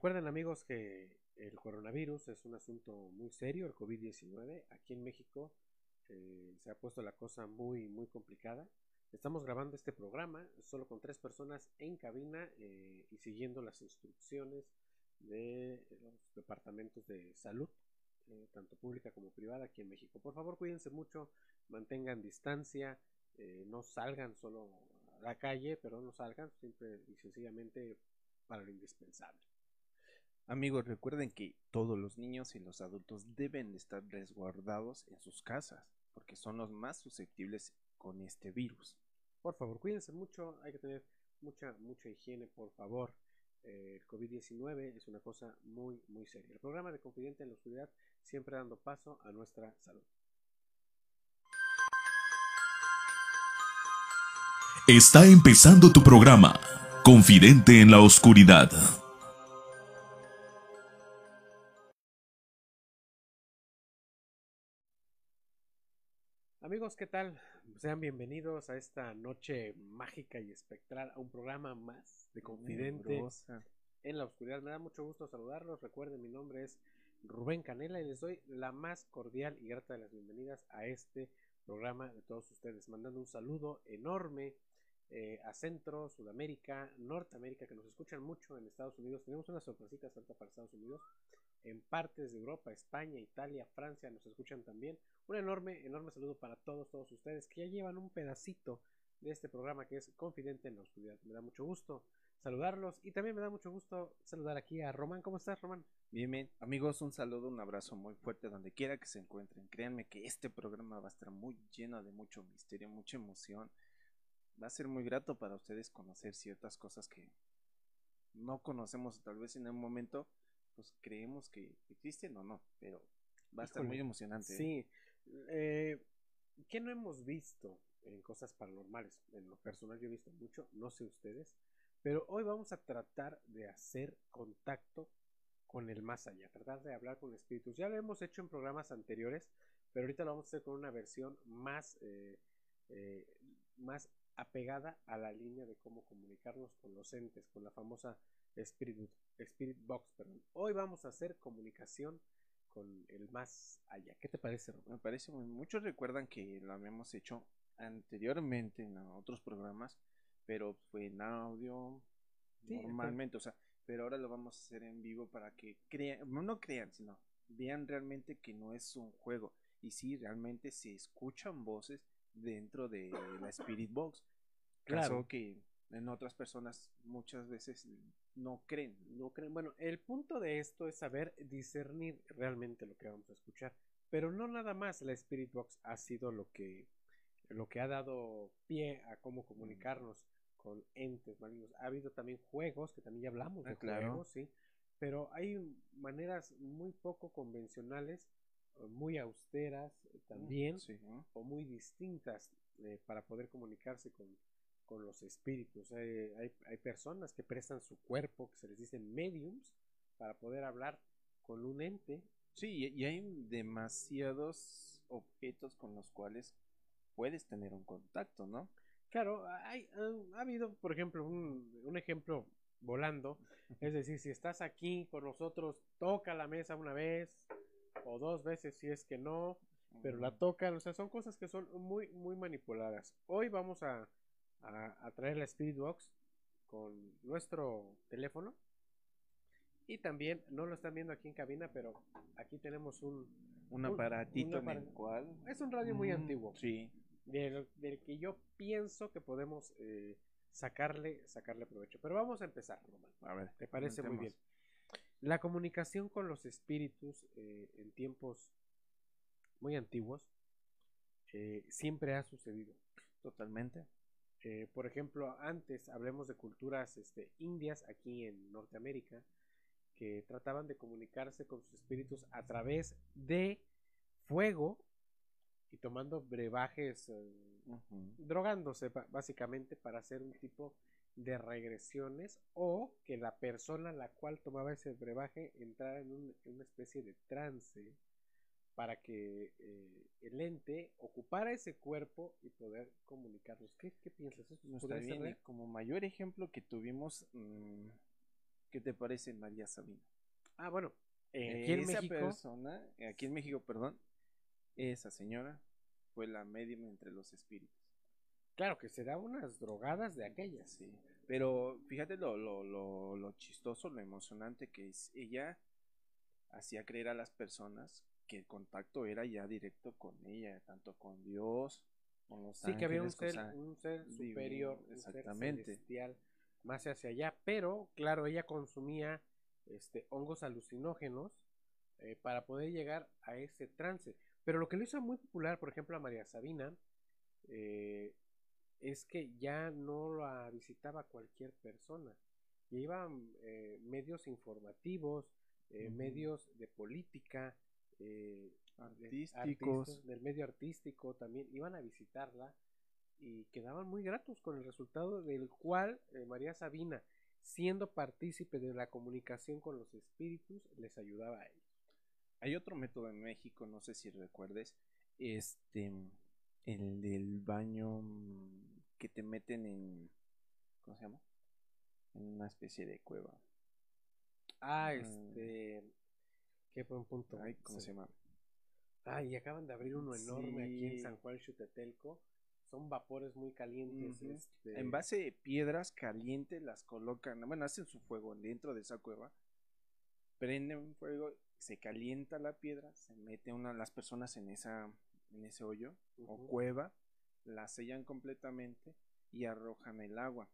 Recuerden amigos que el coronavirus es un asunto muy serio, el COVID-19. Aquí en México eh, se ha puesto la cosa muy, muy complicada. Estamos grabando este programa solo con tres personas en cabina eh, y siguiendo las instrucciones de los departamentos de salud, eh, tanto pública como privada aquí en México. Por favor, cuídense mucho, mantengan distancia, no salgan solo a la calle, pero no salgan simple y sencillamente para lo indispensable. Amigos, recuerden que todos los niños y los adultos deben estar resguardados en sus casas, porque son los más susceptibles con este virus. Por favor, cuídense mucho, hay que tener mucha, mucha higiene, por favor. Eh, el COVID-19 es una cosa muy, muy seria. El programa de Confidente en la Oscuridad siempre dando paso a nuestra salud. Está empezando tu programa, Confidente en la Oscuridad. Amigos, ¿qué tal? Sean bienvenidos a esta noche mágica y espectral, a un programa más de Confidente en la Oscuridad. Me da mucho gusto saludarlos. Recuerden, mi nombre es Rubén Canela y les doy la más cordial y grata de las bienvenidas a este programa de todos ustedes. Mandando un saludo enorme eh, a Centro, Sudamérica, Norteamérica, que nos escuchan mucho en Estados Unidos. Tenemos una sorpresita santa para Estados Unidos. En partes de Europa, España, Italia, Francia nos escuchan también. Un enorme, enorme saludo para todos, todos ustedes que ya llevan un pedacito de este programa que es Confidente en la Oscuridad. Me da mucho gusto saludarlos y también me da mucho gusto saludar aquí a Román. ¿Cómo estás, Román? Bien, bien. Amigos, un saludo, un abrazo muy fuerte donde quiera que se encuentren. Créanme que este programa va a estar muy lleno de mucho misterio, mucha emoción va a ser muy grato para ustedes conocer ciertas cosas que no conocemos tal vez en un momento, pues creemos que existen o no, pero va a estar muy emocionante. ¿eh? Sí, eh, ¿qué no hemos visto en cosas paranormales? En lo personal yo he visto mucho, no sé ustedes, pero hoy vamos a tratar de hacer contacto con el más allá, tratar de hablar con espíritus. Ya lo hemos hecho en programas anteriores, pero ahorita lo vamos a hacer con una versión más, eh, eh más apegada a la línea de cómo comunicarnos con los entes, con la famosa Spirit, Spirit Box. Hoy vamos a hacer comunicación con el más allá. ¿Qué te parece, Me parece muy. Muchos recuerdan que lo habíamos hecho anteriormente en otros programas, pero fue en audio normalmente, o sea, pero ahora lo vamos a hacer en vivo para que crean, no crean, sino vean realmente que no es un juego y si realmente se escuchan voces dentro de la Spirit Box. Claro. que en otras personas muchas veces no creen. No creen. Bueno, el punto de esto es saber discernir realmente lo que vamos a escuchar. Pero no nada más la Spirit Box ha sido lo que, lo que ha dado pie a cómo comunicarnos con entes malignos. Ha habido también juegos, que también ya hablamos de ah, juegos, sí. Pero hay maneras muy poco convencionales muy austeras eh, también o muy distintas eh, para poder comunicarse con, con los espíritus. hay, hay, personas que prestan su cuerpo, que se les dicen mediums, para poder hablar con un ente. Sí, y hay demasiados objetos con los cuales puedes tener un contacto, ¿no? Claro, hay, ha, habido, por ejemplo, un, un ejemplo volando, es decir, si estás aquí con nosotros, toca la mesa una vez, o dos veces si es que no, pero la tocan, o sea, son cosas que son muy, muy manipuladas. Hoy vamos a, a, traer la Spirit Box con nuestro teléfono y también, no lo están viendo aquí en cabina, pero aquí tenemos un, un aparatito en el cual... Es un radio muy antiguo. Sí. Del, que yo pienso que podemos eh, sacarle, sacarle provecho. Pero vamos a empezar, Román. A ver. ¿Te parece muy bien? La comunicación con los espíritus eh, en tiempos muy antiguos eh, siempre ha sucedido. Totalmente. Eh, por ejemplo, antes hablemos de culturas este, indias aquí en Norteamérica que trataban de comunicarse con sus espíritus a través de fuego y tomando brebajes, drogándose básicamente para hacer un tipo de regresiones o que la persona la cual tomaba ese brebaje entrara en, una especie de trance para que eh, el ente ocupara ese cuerpo y poder comunicarnos. ¿Qué, qué piensas? ¿Eso Como mayor ejemplo que tuvimos, mm, ¿Qué te parece María Sabina? Ah, bueno, eh, aquí en México. persona, aquí en México, perdón, esa señora fue la medium entre los espíritus. Claro, que se da unas drogadas de aquellas. Sí. Pero fíjate lo, lo, lo, lo chistoso, lo emocionante que es. Ella hacía creer a las personas que el contacto era ya directo con ella, tanto con Dios, con los sí, que había un ser, un ser superior, exactamente. un ser celestial, más hacia allá, pero claro, ella consumía este, hongos alucinógenos eh, para poder llegar a ese trance. Pero lo que lo hizo muy popular, por ejemplo, a María Sabina, eh, es que ya no la visitaba cualquier persona. Y iban eh, medios informativos, medios de política, artísticos, del medio artístico también, iban a visitarla y quedaban muy gratos con el resultado del cual María Sabina siendo partícipe de la comunicación con los espíritus, les ayudaba a ellos. Hay otro método en México, no sé si recuerdes, este, el del baño que te meten en, ¿cómo se llama? En una especie de cueva. Ah, mm. este, qué buen punto. ¿cómo se llama? Ah, y acaban de abrir uno enorme aquí en San Juan Chutetelco son vapores muy calientes. este... En base de piedras calientes las colocan, bueno, hacen su fuego dentro de esa cueva, prenden un fuego, se calienta la piedra, se mete una las personas en esa en ese hoyo o cueva, la sellan completamente y arrojan el agua.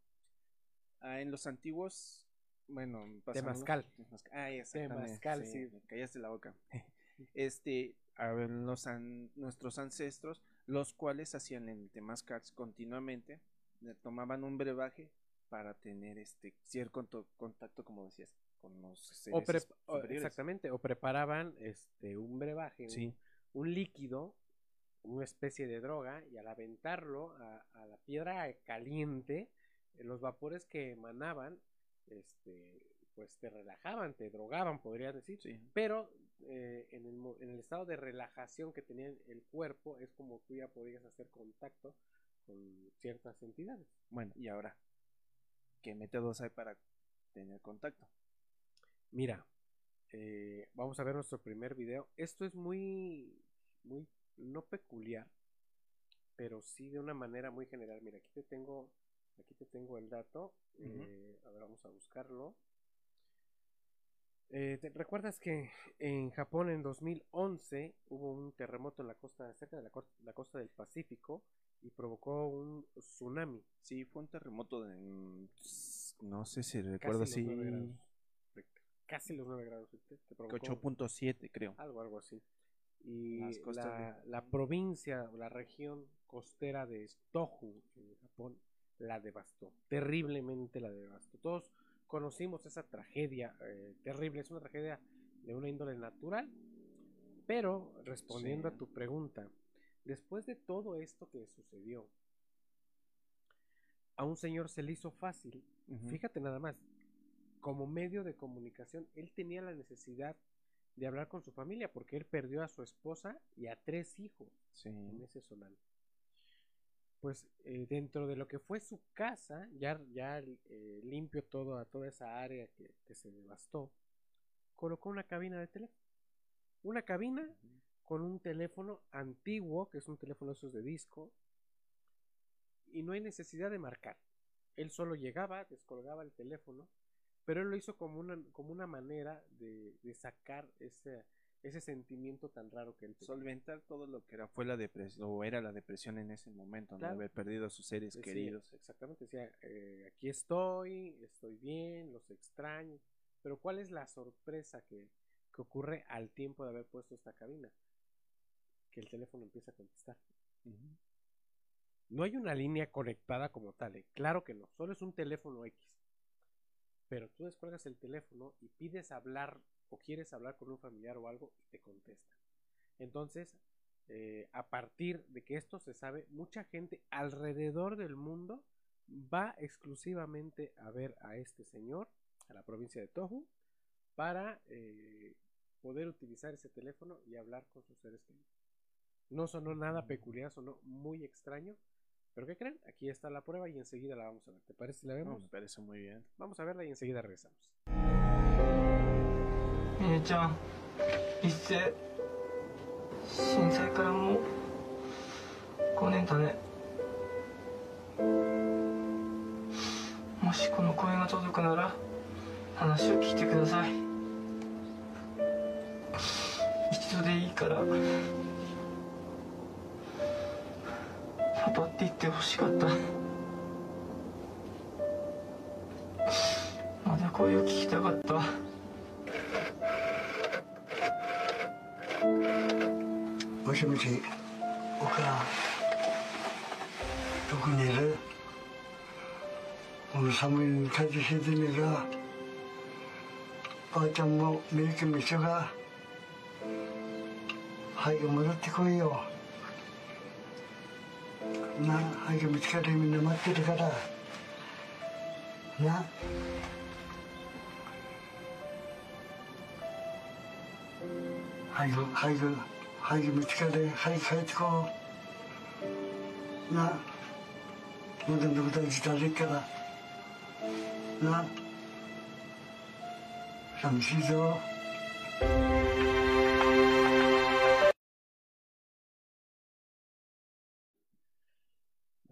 Ah, en los antiguos, bueno, Temazcal. Ah, Temazcal, sí, sí. callaste la boca. este, a ver, los nuestros ancestros los cuales hacían el temazcal continuamente, tomaban un brebaje para tener este cierto contacto, como decías, con los seres Exactamente, o preparaban este un brebaje, un, líquido, una especie de droga, y al aventarlo a, la piedra caliente, los vapores que emanaban, este, pues te relajaban, te drogaban, podría decir, pero eh, en, el, en, el, estado de relajación que tenía el cuerpo, es como tú ya podías hacer contacto con ciertas entidades. Bueno, y ahora, ¿qué métodos hay para tener contacto? Mira, eh, vamos a ver nuestro primer video. Esto es muy, muy, no peculiar, pero sí de una manera muy general. Mira, aquí te tengo, aquí te tengo el dato. Eh, a ver, vamos a buscarlo. Eh, ¿te ¿Recuerdas que en Japón en 2011 hubo un terremoto en la costa, cerca de la, la, costa del Pacífico y provocó un tsunami? Sí, fue un terremoto de, no sé si recuerdo si casi los 9 grados, 8.7 creo. Algo, algo así. Y la, la provincia, la región costera de Tohu en Japón la devastó, terriblemente la devastó. Todos conocimos esa tragedia eh, terrible, es una tragedia de una índole natural, pero respondiendo a tu pregunta, después de todo esto que sucedió, a un señor se le hizo fácil, fíjate nada más, como medio de comunicación, él tenía la necesidad de hablar con su familia porque él perdió a su esposa y a tres hijos en ese solar pues eh, dentro de lo que fue su casa, ya, ya eh, limpio todo, toda esa área que, se devastó, colocó una cabina de teléfono. Una cabina con un teléfono antiguo, que es un teléfono esos de disco, y no hay necesidad de marcar. Él solo llegaba, descolgaba el teléfono, pero él lo hizo como una, como una manera de, de sacar ese, ese sentimiento tan raro que él solventar todo lo que era fue la depresión o era la depresión en ese momento no haber perdido a sus seres queridos. exactamente decía eh, aquí estoy estoy bien los extraño pero cuál es la sorpresa que, que, ocurre al tiempo de haber puesto esta cabina que el teléfono empieza a contestar. No hay una línea conectada como tal ¿eh? claro que no solo es un teléfono X. Pero tú descuelgas el teléfono y pides hablar o quieres hablar con un familiar o algo y te contesta. Entonces, eh, a partir de que esto se sabe, mucha gente alrededor del mundo va exclusivamente a ver a este señor, a la provincia de Tohu, para eh, poder utilizar ese teléfono y hablar con sus seres queridos. No sonó nada mm. peculiar, sonó muy extraño, Pero ¿qué creen? Aquí está la prueba y enseguida la vamos a ver. ¿Te parece si la vemos? me parece muy bien. Vamos a verla y enseguida regresamos. 姉ちゃん一世震災からもう5年だね。もしこの声が届くなら話を聞いてください。一度でいいからパパって言ってほしかった。まだ声を聞きたかった。もしもし、お母、どこにいるこの寒いに風邪ひいてねえか。ばあちゃんもメイクも一緒か。早く戻ってこいよ。な、早く見つかるみんな待ってるから。な。早く、早く。早く見つかれ早く帰ってこうなまだのことは実はでっからな寂しいぞ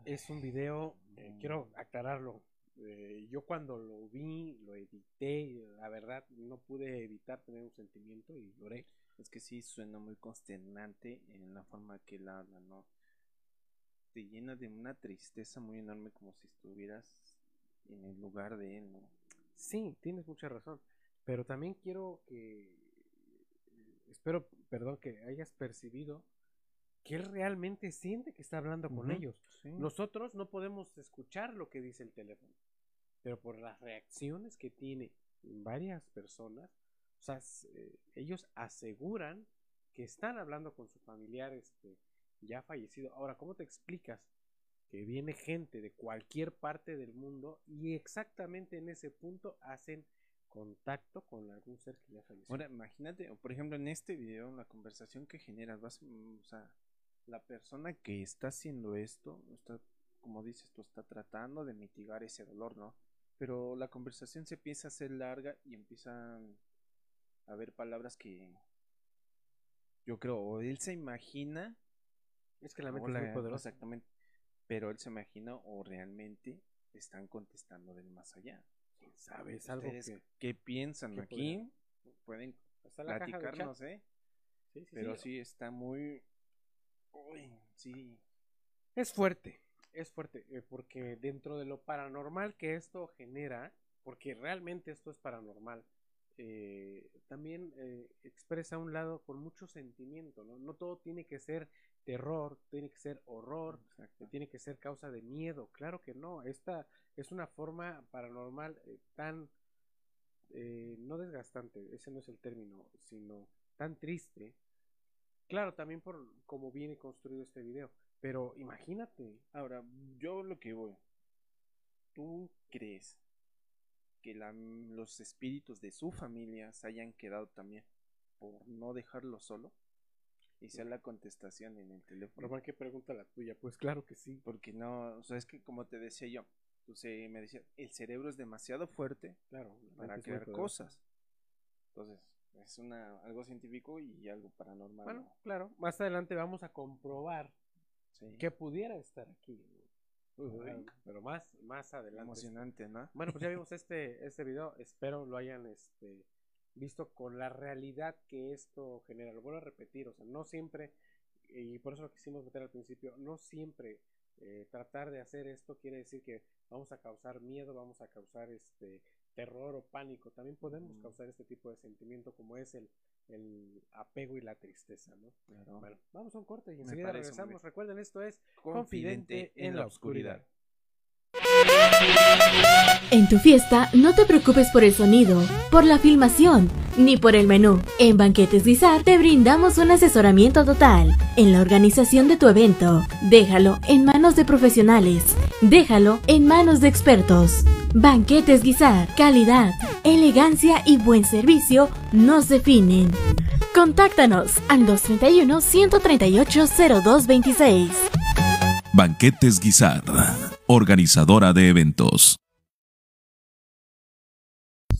Es un video, eh, quiero aclararlo. Eh, yo cuando lo vi, lo edité, la verdad no pude evitar tener un sentimiento y lloré. Es que sí suena muy consternante en la forma que él habla, ¿no? Te llena de una tristeza muy enorme como si estuvieras en el lugar de él, ¿no? Sí, tienes mucha razón. Pero también quiero que. Espero, perdón, que hayas percibido que él realmente siente que está hablando con ellos. sí. Nosotros no podemos escuchar lo que dice el teléfono, pero por las reacciones que tiene varias personas, sea, eh, ellos aseguran que están hablando con su familiar este, ya fallecido. Ahora, ¿cómo te explicas que viene gente de cualquier parte del mundo y exactamente en ese punto hacen contacto con algún ser que ya falleció? Ahora, imagínate, por ejemplo, en este video, la conversación que generas, vas, mm, o sea, la persona que está haciendo esto, está, como dices tú, está tratando de mitigar ese dolor, ¿no? Pero la conversación se empieza a hacer larga y empiezan haber palabras que yo creo, o él se imagina, es que la mente es muy poderosa. exactamente, pero él se imagina o realmente están contestando del más allá. ¿Quién sabe? Es algo ¿Ustedes que... qué piensan que aquí? Pueden platicarnos, ¿eh? Sí, sí, Pero sí. sí está muy. Uy, sí. Es fuerte, es fuerte, eh, porque dentro de lo paranormal que esto genera, porque realmente esto es paranormal, eh, también eh, expresa un lado con mucho sentimiento, ¿no? No todo tiene que ser terror, tiene que ser horror, Exacto. tiene que ser causa de miedo, claro que no, esta es una forma paranormal eh, tan, no desgastante, ese no es el término, sino tan triste, claro, también por cómo viene construido este video, pero imagínate, Ahora, yo lo que voy. ¿Tú crees que la- los espíritus de su familia se hayan quedado también por no dejarlo solo? Y sea la contestación en el teléfono. Román, ¿qué pregunta la tuya? Pues claro que sí. Porque no, o sea, es que como te decía yo, tú se- me decía, el cerebro es demasiado fuerte Claro, para crear cosas. Entonces, es una algo científico y algo paranormal. Bueno, ¿no? claro, más adelante vamos a comprobar Sí. que pudiera estar aquí. Pero más, más adelante. emocionante, ¿no? Bueno, pues ya vimos este, este video. Espero lo hayan este, visto con la realidad que esto genera. Lo vuelvo a repetir, o sea, no siempre, y por eso lo quisimos meter al principio, no siempre eh, tratar de hacer esto quiere decir que vamos a causar miedo, vamos a causar este terror o pánico. También podemos causar este tipo de sentimiento como es el, el apego y la tristeza, ¿no? Claro. Bueno, vamos a un corte y enseguida regresamos. Recuerden, esto es Confidente en la oscuridad. En tu fiesta, no te preocupes por el sonido, por la filmación, ni por el menú. En Banquetes Guisar te brindamos un asesoramiento total en la organización de tu evento. Déjalo en manos de profesionales. Déjalo en manos de expertos. Banquetes Guisar, calidad, elegancia y buen servicio nos definen. Contáctanos al 231 138 0226. Banquetes Guizar, organizadora de eventos.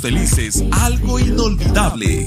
felices algo inolvidable.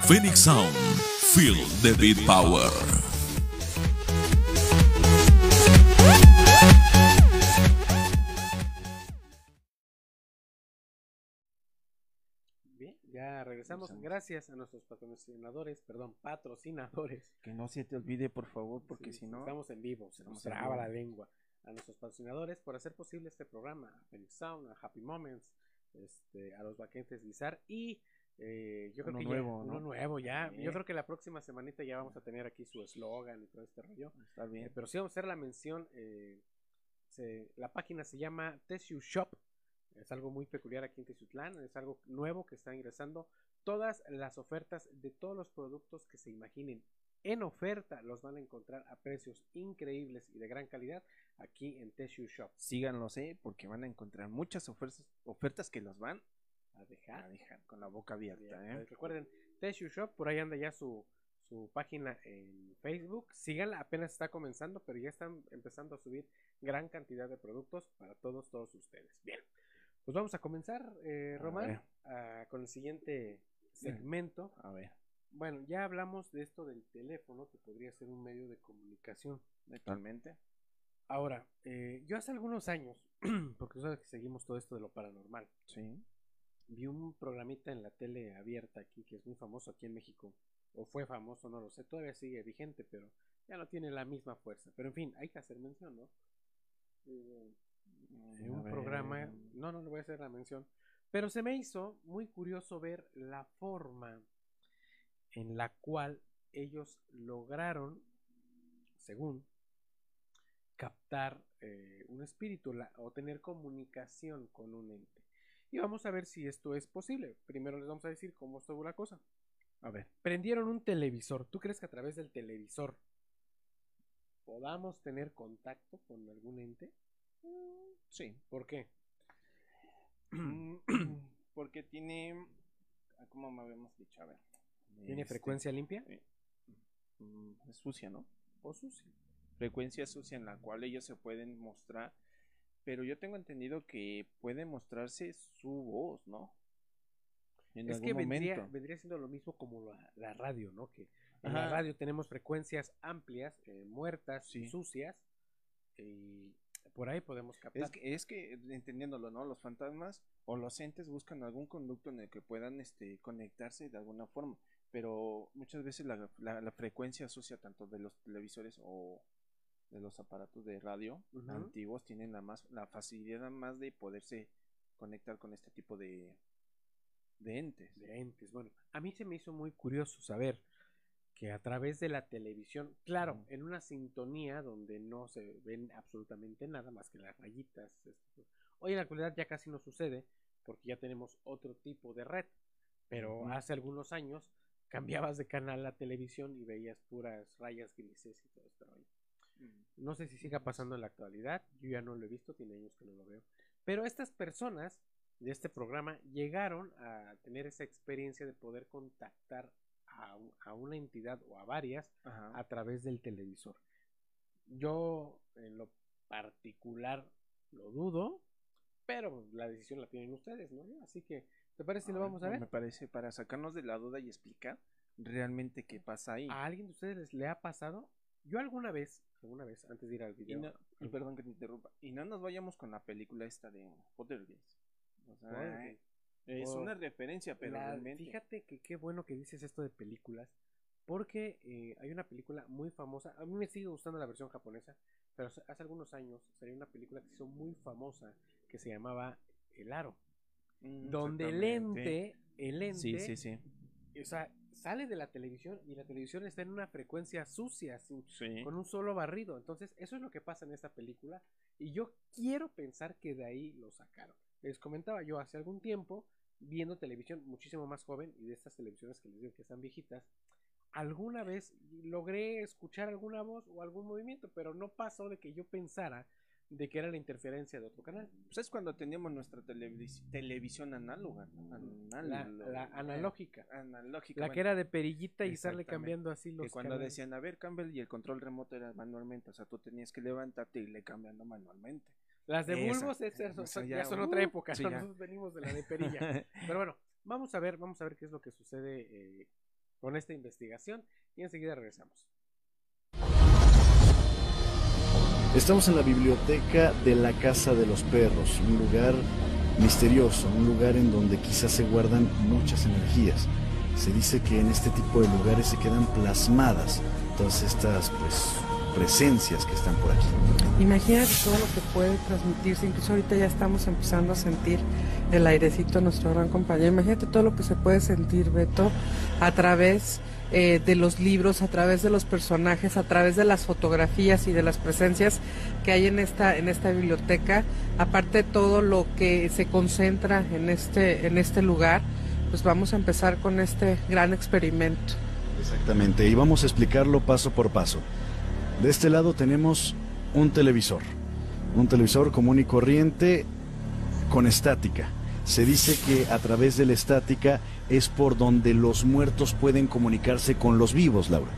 Phoenix Sound, feel the beat power. Bien, ya regresamos. Gracias a nuestros patrocinadores, perdón, patrocinadores. Que no se te olvide, por favor, porque Sí, si no. Estamos en vivo, se nos traba vivo. la lengua. A nuestros patrocinadores por hacer posible este programa, a Phoenix Sound, a Happy Moments, este, a los Baquetes Guizar y eh, yo creo Uno que nuevo, ya, ¿no? uno nuevo ya. Yo creo que la próxima semanita ya vamos a tener aquí su eslogan y todo este rollo. Está bien. Eh, pero sí vamos a hacer la mención. eh, se- la página se llama Tesiu Shop. Es algo muy peculiar aquí en Teciutlán. Es algo nuevo que está ingresando. Todas las ofertas de todos los productos que se imaginen en oferta los van a encontrar a precios increíbles y de gran calidad aquí en Tesiu Shop. Síganlos, eh, porque van a encontrar muchas ofertas, ofertas que los van A dejar. a dejar con la boca abierta, eh. Recuerden, Tesiu Shop, por ahí anda ya su, su página en Facebook. Síganla, apenas está comenzando, pero ya están empezando a subir gran cantidad de productos para todos, todos ustedes. Bien, pues vamos a comenzar, eh, Román, con el siguiente segmento. A ver, Bueno, ya hablamos de esto del teléfono, que podría ser un medio de comunicación. actualmente. Ahora, eh, yo hace algunos años, porque sabes que seguimos todo esto de lo paranormal, Sí. Vi un programita en la tele abierta aquí que es muy famoso aquí en México. O fue famoso, no lo sé. Todavía sigue vigente, pero ya no tiene la misma fuerza. Pero en fin, hay que hacer mención, ¿no? Eh, un programa. No, no le voy a hacer la mención. Pero se me hizo muy curioso ver la forma en la cual ellos lograron, según, captar eh, un espíritu la- o tener comunicación con un ente. Y vamos a ver si esto es posible. Primero les vamos a decir cómo estuvo la cosa. A ver. Prendieron un televisor. ¿Tú crees que a través del televisor podamos tener contacto con algún ente? Sí. ¿Por qué? porque tiene. ah, ¿Cómo me habíamos dicho? A ver. ¿Tiene Este, frecuencia limpia mm, Es sucia, ¿no? o sucia? Frecuencia sucia en la cual ellos se pueden mostrar. Pero yo tengo entendido que puede mostrarse su voz, ¿no? En es algún que vendría, momento. vendría siendo lo mismo como la, la radio, ¿no? Que en la radio tenemos frecuencias amplias, eh, muertas, Sí. sucias, y por ahí podemos captar. Es que, es que, entendiéndolo, ¿no? Los fantasmas o los entes buscan algún conducto en el que puedan este, conectarse de alguna forma. Pero muchas veces la, la- la frecuencia sucia tanto de los televisores o de los aparatos de radio antiguos tienen la más la facilidad más de poderse conectar con este tipo de, de entes. de entes. Bueno, a mí se me hizo muy curioso saber que a través de la televisión, claro, en una sintonía donde no se ven absolutamente nada más que las rayitas. esto. Hoy en la actualidad ya casi no sucede porque ya tenemos otro tipo de red, pero hace algunos años cambiabas de canal a televisión y veías puras rayas grises y todo este rollo. No sé si siga pasando en la actualidad, yo ya no lo he visto, tiene años que no lo veo. Pero estas personas de este programa llegaron a tener esa experiencia de poder contactar a, a una entidad o a varias Ajá. a través del televisor. Yo en lo particular lo dudo, pero la decisión la tienen ustedes, ¿no? Así que, ¿te parece si lo vamos a pues ver? Me parece para sacarnos de la duda y explicar. realmente qué pasa ahí. ¿A alguien de ustedes le ha pasado? Yo alguna vez, alguna vez, antes de ir al video. Y, perdón que te interrumpa. Y no nos vayamos con la película esta de Poltergeist. O sea, es oh, una referencia, pero realmente. Fíjate que qué bueno que dices esto de películas. Porque eh, hay una película muy famosa. A mí me sigue gustando la versión japonesa. Pero hace algunos años salió una película que se hizo muy famosa. Que se llamaba El Aro. Mm, donde el ente. El ente. Sí, sí, sí. O sea, sale de la televisión y la televisión está en una frecuencia sucia, con un solo barrido. Entonces, eso es lo que pasa en esta película. Y yo quiero pensar que de ahí lo sacaron. Les comentaba yo hace algún tiempo, viendo televisión muchísimo más joven y de estas televisiones que les digo que están viejitas, alguna vez logré escuchar alguna voz o algún movimiento, pero no pasó de que yo pensara de que era la interferencia de otro canal. Pues es cuando teníamos nuestra televisión análoga. la, analógica. analógica. La que era de perillita y estarle cambiando así los que cuando decían, a ver, Campbell, y el control remoto era manualmente. O sea, tú tenías que levantarte y le cambiando manualmente. Las de bulbos ya, son otra época. Nosotros venimos de la de perilla. Pero bueno, vamos a ver, vamos a ver qué es lo que sucede eh, con esta investigación y enseguida regresamos. Estamos en la biblioteca de la Casa de los Perros, un lugar misterioso, un lugar en donde quizás se guardan muchas energías. Se dice que en este tipo de lugares se quedan plasmadas todas estas pues presencias que están por aquí. Imagínate todo lo que puede transmitirse, incluso ahorita ya estamos empezando a sentir el airecito de nuestro gran compañero. Imagínate todo lo que se puede sentir, Beto, a través eh, de los libros, a través de los personajes, a través de las fotografías y de las presencias que hay en esta, en esta biblioteca, aparte de todo lo que se concentra en este, en este lugar, pues vamos a empezar con este gran experimento. Exactamente, y vamos a explicarlo paso por paso. De este lado tenemos un televisor, un televisor común y corriente con estática. Se dice que a través de la estática es por donde los muertos pueden comunicarse con los vivos, Laura.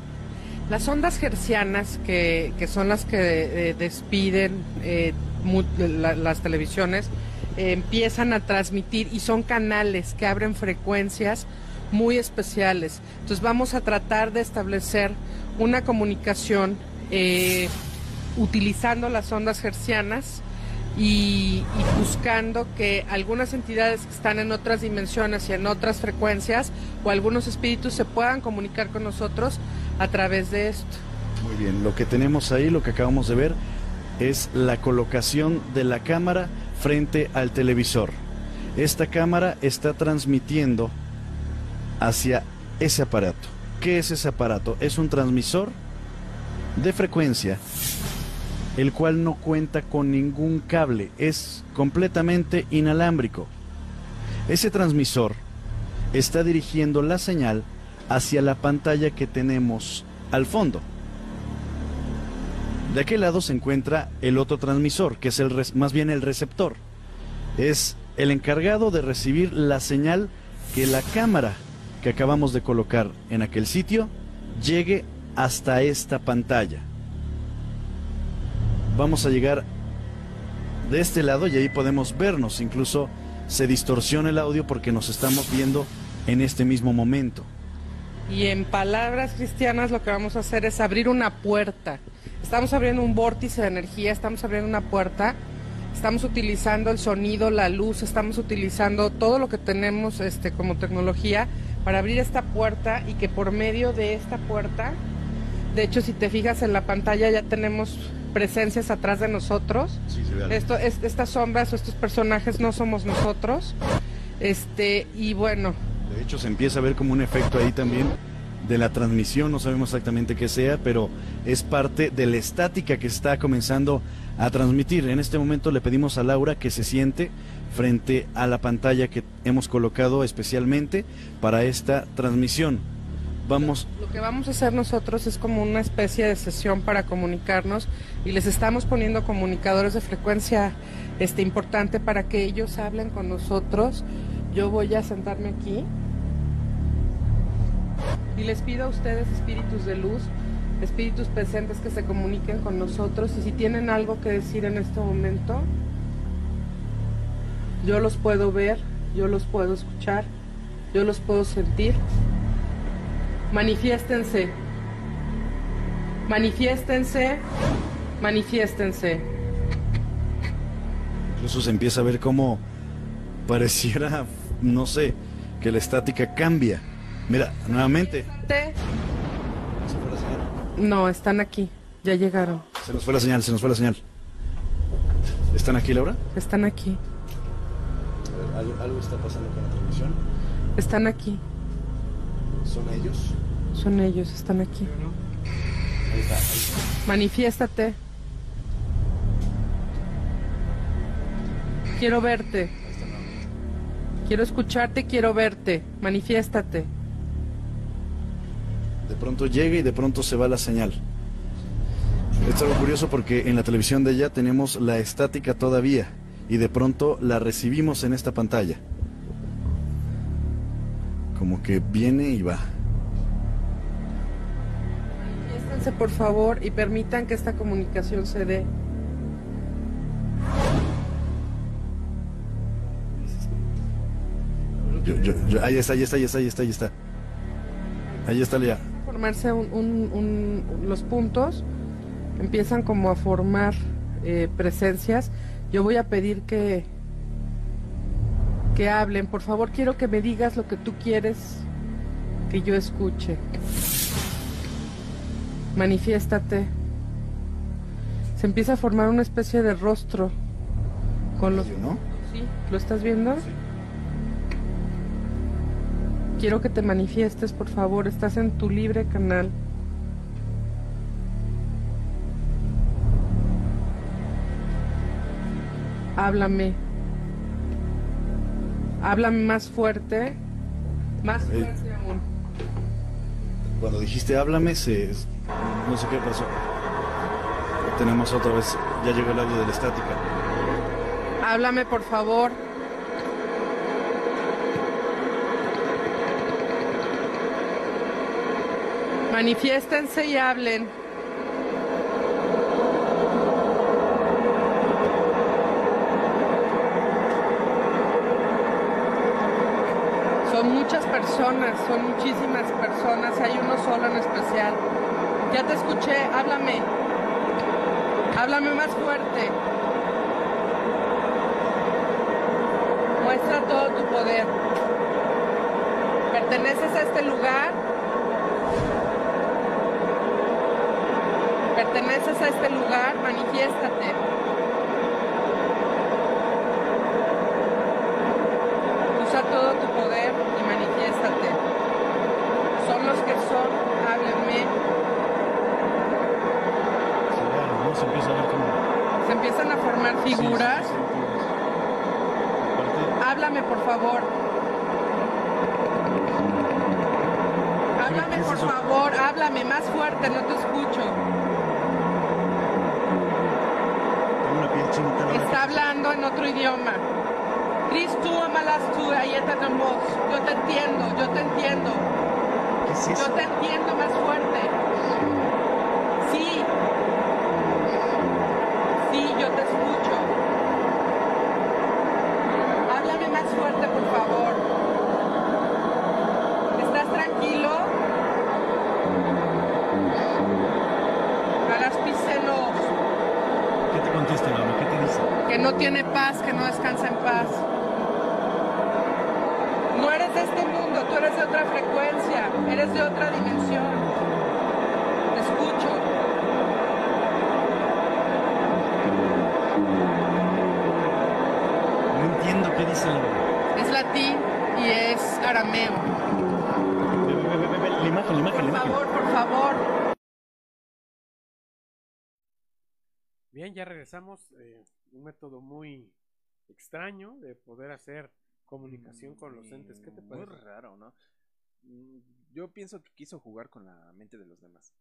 Las ondas gercianas, que, son las que eh, despiden eh, las televisiones, empiezan a transmitir y son canales que abren frecuencias muy especiales. Entonces vamos a tratar de establecer una comunicación eh, utilizando las ondas hercianas y, buscando que algunas entidades que están en otras dimensiones y en otras frecuencias o algunos espíritus se puedan comunicar con nosotros a través de esto. Muy bien, lo que tenemos ahí, lo que acabamos de ver, es la colocación de la cámara frente al televisor. Esta cámara está transmitiendo hacia ese aparato. ¿Qué es ese aparato? Es un transmisor de frecuencia el cual no cuenta con ningún cable, es completamente inalámbrico. Ese transmisor está dirigiendo la señal hacia la pantalla que tenemos al fondo. De aquel lado se encuentra el otro transmisor, que es el más bien el receptor. Es el encargado de recibir la señal que la cámara que acabamos de colocar en aquel sitio llegue hasta esta pantalla vamos a llegar de este lado y ahí podemos vernos. Incluso se distorsiona el audio porque nos estamos viendo en este mismo momento. Y en palabras cristianas lo que vamos a hacer es abrir una puerta. Estamos abriendo un vórtice de energía, estamos abriendo una puerta, estamos utilizando el sonido, la luz, estamos utilizando todo lo que tenemos este, como tecnología para abrir esta puerta y que por medio de esta puerta, de hecho si te fijas en la pantalla ya tenemos presencias atrás de nosotros. Esto, es, estas sombras o estos personajes no somos nosotros. Este, y bueno. De hecho, se empieza a ver como un efecto ahí también de la transmisión, no sabemos exactamente qué sea, pero es parte de la estática que está comenzando a transmitir. En este momento le pedimos a Laura que se siente frente a la pantalla que hemos colocado especialmente para esta transmisión. Vamos. Lo que vamos a hacer nosotros es como una especie de sesión para comunicarnos y les estamos poniendo comunicadores de frecuencia este importante para que ellos hablen con nosotros. Yo voy a sentarme aquí y les pido a ustedes espíritus de luz, espíritus presentes que se comuniquen con nosotros y si tienen algo que decir en este momento, yo los puedo ver, yo los puedo escuchar, yo los puedo sentir Manifiéstense. Manifiéstense. Manifiéstense. Incluso se empieza a ver cómo pareciera, no sé, que la estática cambia. Mira, nuevamente. Te- No, están aquí. Ya llegaron. Se nos fue la señal, se nos fue la señal. ¿Están aquí, Laura? Están aquí. ¿Algo, algo está pasando con la transmisión? Están aquí. ¿Son ellos? Son ellos, están aquí. Ahí está, ahí está. Manifiéstate. Quiero verte. Quiero escucharte, quiero verte. Manifiéstate. De pronto llega y de pronto se va la señal. Es algo curioso porque en la televisión de ella tenemos la estática todavía y de pronto la recibimos en esta pantalla. Como que viene y va. Manifiéstense, por favor, y permitan que esta comunicación se dé. Yo- yo- yo- ahí está, ahí está, ahí está, ahí está, ahí está. Ahí está ya. Formarse un- un- un- los puntos, empiezan como a formar eh, presencias. Yo voy a pedir que que hablen. Por favor, quiero que me digas lo que tú quieres que yo escuche. Manifiéstate. Se empieza a formar una especie de rostro con los ¿No? Sí, ¿lo estás viendo? Quiero que te manifiestes, por favor. Estás en tu libre canal. Háblame. Háblame más fuerte. Más fuerte aún. Cuando dijiste háblame, se. No sé qué pasó. Tenemos otra vez. Ya llegó el audio de la estática. Háblame, por favor. Manifiéstense y hablen. Son muchas son muchísimas personas, hay uno solo en especial. Ya te escuché, háblame. Háblame más fuerte. Muestra todo tu poder. ¿Perteneces a este lugar? ¿Perteneces a este lugar? Manifiéstate. Usa todo tu poder y manifiéstate. Son los que son, háblenme. ¿no? Se empieza a ver como. Se figuras. Háblame, por favor. Háblame, por favor. Háblame más fuerte, no te escucho. Está hablando en otro idioma. Cristo amalas tú, ayeta de voz. Yo te entiendo, yo te entiendo. ¿Qué es Yo te entiendo más fuerte. Que no tiene paz, que no descansa en paz. No eres de este mundo, tú eres de otra frecuencia, eres de otra dimensión. Te escucho. No entiendo qué dice Laura. Es latín y es arameo. Ve, ve, ve, ve, ve, la imagen, la imagen, la Por imagen. favor, por favor. Bien, ya regresamos. eh, un método muy extraño de poder hacer comunicación con los entes. ¿Qué te Mm, Muy parece? raro, ¿no? Mm, Yo pienso que quiso jugar con la mente de los demás.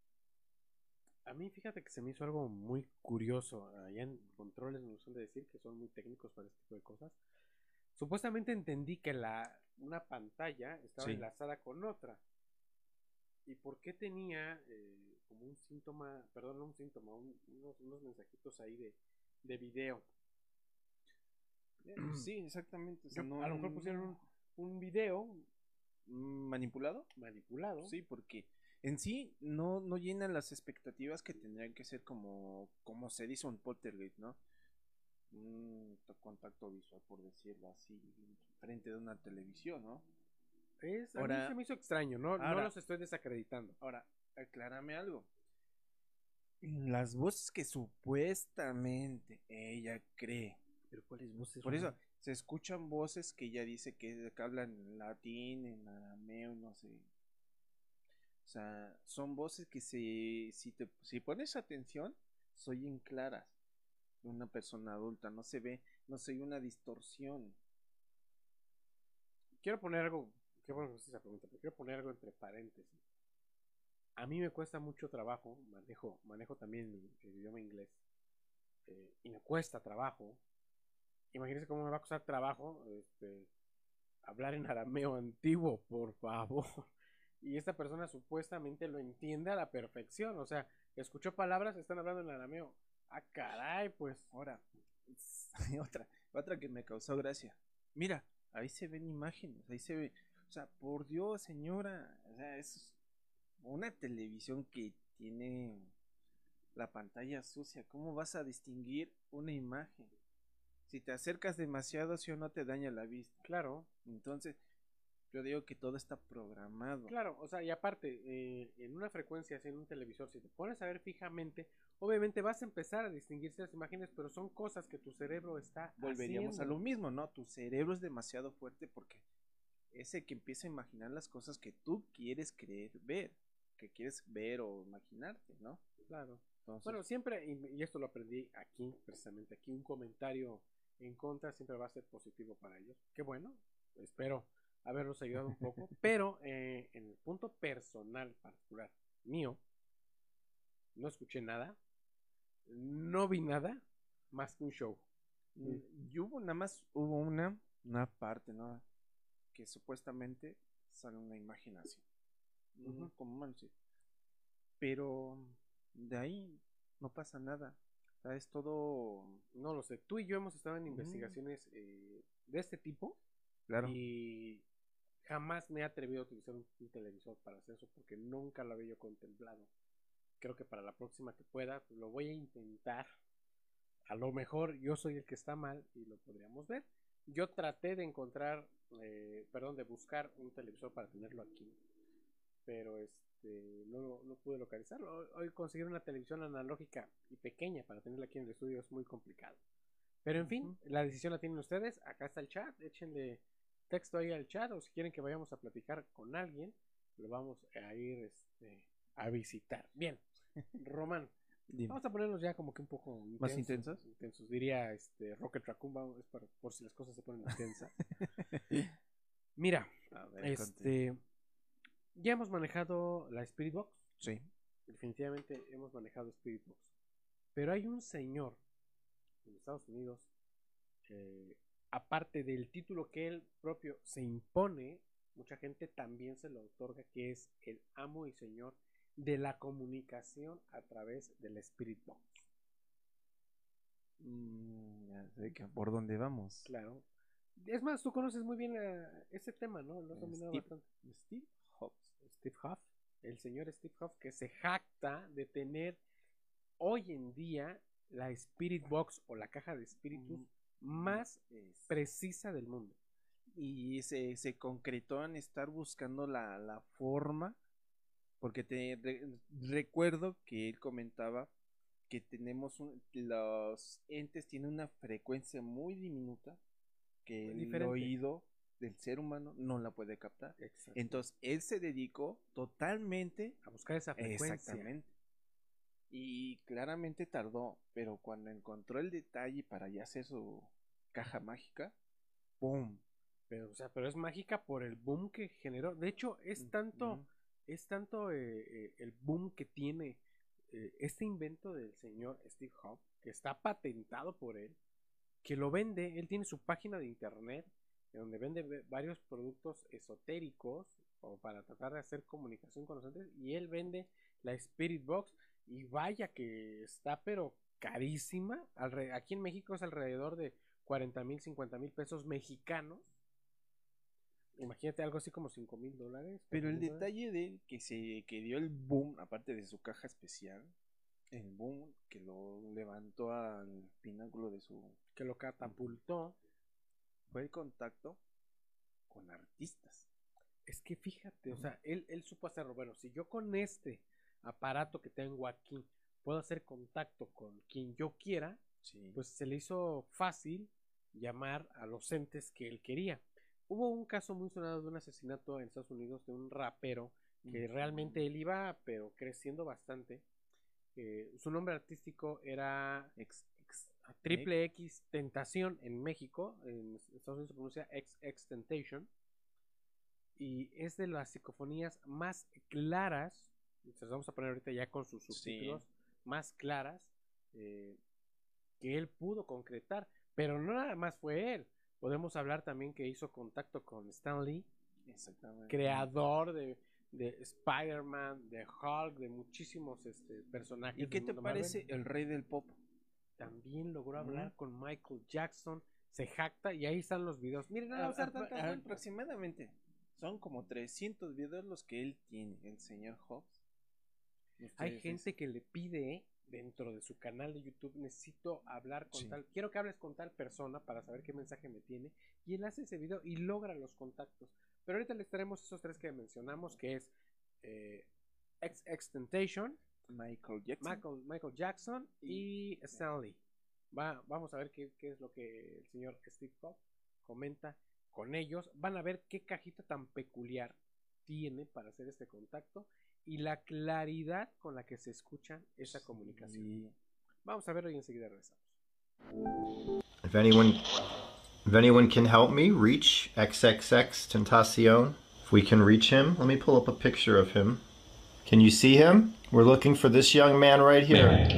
A mí fíjate que se me hizo algo muy curioso. Allá en controles nos suele decir que son muy técnicos para este tipo de cosas. Supuestamente entendí que la una pantalla estaba Sí. enlazada con otra. ¿Y por qué tenía eh, como un síntoma, perdón, no un síntoma, un- unos, unos mensajitos ahí de, de video? Eh, Sí, exactamente. o sea, Yo- no- a lo mejor pusieron un, un video manipulado. Manipulado. Sí, porque en sí no, no llenan las expectativas que tendrían que ser como, como se dice un poltergeist, ¿no? Un contacto visual, por decirlo así, frente de una televisión, ¿no? Es, ahora, a mí se me hizo extraño, ¿no? no los estoy desacreditando. Ahora, aclárame algo. Las voces que supuestamente ella cree. ¿Pero cuáles voces? Por eso, se escuchan voces que ella dice que, hablan en latín, en arameo, no sé. O sea, son voces que se, si, te, si pones atención, soy claras de una persona adulta. No se ve, no se ve una distorsión. Quiero poner algo qué bueno que esa pregunta, pero quiero poner algo entre paréntesis. A mí me cuesta mucho trabajo, manejo, manejo también el, idioma inglés, eh, y me cuesta trabajo. Imagínense cómo me va a costar trabajo este, hablar en arameo antiguo, por favor. Y esta persona supuestamente lo entiende a la perfección, o sea, escuchó palabras, están hablando en arameo. Ah, caray, pues. Ahora, otra, otra que me causó gracia. Mira, ahí se ven imágenes, ahí se ve, o sea, por Dios, señora. O sea, es una televisión que tiene la pantalla sucia. ¿Cómo vas a distinguir una imagen? Si te acercas demasiado, si o no te daña la vista. Claro. Entonces, yo digo que todo está programado. Claro, o sea, y aparte, eh, en una frecuencia, en un televisor, si te pones a ver fijamente, obviamente vas a empezar a distinguir las imágenes, pero son cosas que tu cerebro está. Volveríamos a lo mismo, ¿no? Tu cerebro es demasiado fuerte porque ese que empieza a imaginar las cosas que tú quieres creer ver, que quieres ver o imaginarte, ¿no? Claro. bueno, siempre, y, esto lo aprendí aquí, precisamente aquí, un comentario en contra siempre va a ser positivo para ellos. Qué bueno, espero haberlos ayudado un poco, pero eh, en el punto personal particular mío, no escuché nada, no vi nada más que un show. Mm, y hubo nada más, hubo una, una parte, ¿no? que supuestamente sale una imagen así. Como Pero de ahí no pasa nada. es todo. No lo sé. Tú y yo hemos estado en investigaciones eh, de este tipo. Claro. Y jamás me he atrevido a utilizar un, televisor para hacer eso porque nunca lo había yo contemplado. Creo que para la próxima que pueda pues, lo voy a intentar. A lo mejor yo soy el que está mal y lo podríamos ver. Yo traté de encontrar, eh, perdón, de buscar un televisor para tenerlo aquí, pero este no, no pude localizarlo. Hoy conseguir una televisión analógica y pequeña para tenerla aquí en el estudio es muy complicado. Pero en fin, la decisión la tienen ustedes. Acá está el chat, échenle texto ahí al chat o si quieren que vayamos a platicar con alguien, lo vamos a ir este, a visitar. Bien, Román. Vamos a ponernos ya como que un poco más intensos. Intensos, diría este Rocket Raccoon, es por si las cosas se ponen intensas. Mira, este ya hemos manejado la Spirit Box. Sí. Definitivamente hemos manejado Spirit Box. Pero hay un señor en Estados Unidos, aparte del título que él propio se impone, mucha gente también se lo otorga, que es el amo y señor de la comunicación a través del Spirit Box. Mm, ya sé que por dónde vamos. Claro. Es más, tú conoces muy bien ese tema, ¿no? Lo has dominado Steve, bastante. Steve Hobbs. Steve Huff. El señor Steve Huff que se jacta de tener hoy en día la Spirit Box o la caja de espíritus mm, más precisa del mundo. Y se, se concretó en estar buscando la, la forma porque te recuerdo que él comentaba que tenemos los entes tienen una frecuencia muy diminuta que el oído del ser humano no la puede captar. Entonces él se dedicó totalmente a buscar esa frecuencia. Exactamente. Y claramente tardó, pero cuando encontró el detalle para ya hacer su caja mágica, ¡boom! Pero, o sea, pero es mágica por el boom que generó. De hecho, es tanto es tanto eh, eh, el boom que tiene eh, este invento del señor Steve Jobs, que está patentado por él, que lo vende, él tiene su página de internet donde vende varios productos esotéricos o para tratar de hacer comunicación con los entes y él vende la Spirit Box y vaya que está pero carísima, aquí en México es alrededor de 40 mil, 50 mil pesos mexicanos Imagínate algo así como 5 mil dólares. Pero el detalle de él que se que dio el boom, aparte de su caja especial, el boom que lo levantó al pináculo de su Que lo catapultó. Fue el contacto con artistas. Es que fíjate, o sea, él, él supo hacerlo. Bueno, si yo con este aparato que tengo aquí puedo hacer contacto con quien yo quiera, Sí. pues se le hizo fácil llamar a los entes que él quería. Hubo un caso muy sonado de un asesinato en Estados Unidos de un rapero que realmente él iba, pero creciendo bastante. Eh, su nombre artístico era ex- Triple X Tentación en México, en Estados Unidos se pronuncia XX Tentation, y es de las psicofonías más claras, se las vamos a poner ahorita ya con sus Sí. subtítulos, más claras eh, que él pudo concretar, pero no nada más fue él, podemos hablar también que hizo contacto con Stan Lee, creador de, de Spider-Man, de Hulk, de muchísimos este, personajes. ¿Y qué te Marvel parece el rey del pop? También logró hablar con Michael Jackson, se jacta y ahí están los videos. Miren, a A- a- aproximadamente son como 300 videos los que él tiene, el señor Hobbs. Hay gente que le pide dentro de su canal de YouTube, necesito hablar con Sí. tal, quiero que hables con tal persona para saber qué mensaje me tiene y él hace ese video y logra los contactos. Pero ahorita les traemos esos tres que mencionamos, que es eh, X-Extentation, Michael Jackson. Michael, Michael Jackson y Stanley. Va, vamos a ver qué, qué es lo que el señor Steve Cobb comenta con ellos. Van a ver qué cajita tan peculiar tiene para hacer este contacto y la claridad con la que se escucha esa comunicación. Sí. Vamos a verlo y enseguida regresamos. If anyone, if anyone can help me reach XXX Tentacion, if we can reach him, let me pull up a picture of him. Can you see him? We're looking for this young man right here.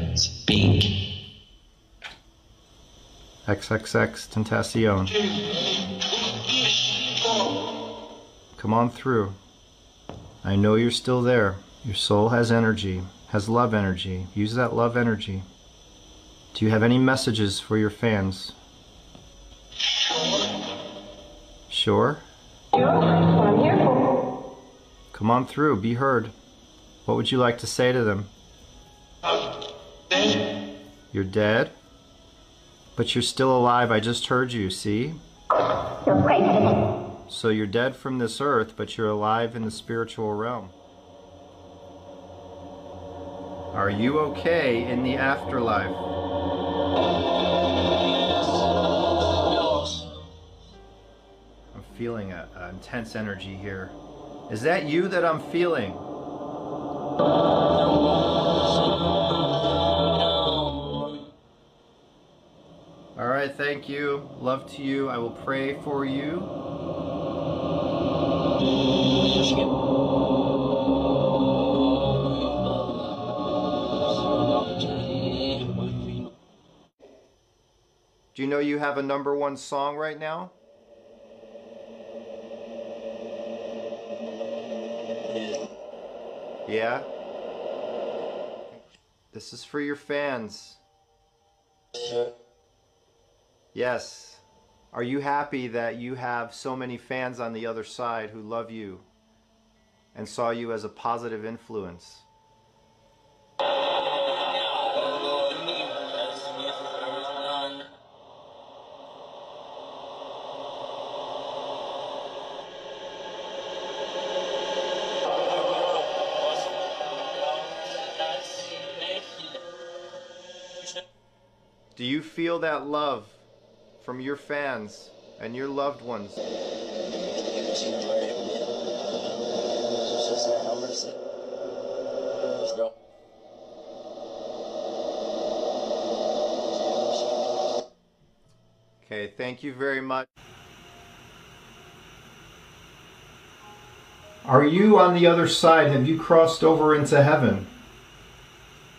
XXX Tentacion. Come on through. I know you're still there. Your soul has energy, has love energy. Use that love energy. Do you have any messages for your fans? Sure? Come on through, be heard. What would you like to say to them? You're dead? But you're still alive, I just heard you, see? So you're dead from this earth, but you're alive in the spiritual realm. Are you okay in the afterlife? I'm feeling a, a intense energy here. Is that you that I'm feeling? All right, thank you. Love to you. I will pray for you. Do you know you have a number one song right now? Yeah? This is for your fans. Yes. Are you happy that you have so many fans on the other side who love you and saw you as a positive influence? Do you feel that love from your fans and your loved ones? Okay, thank you very much. Are you on the other side? Have you crossed over into heaven?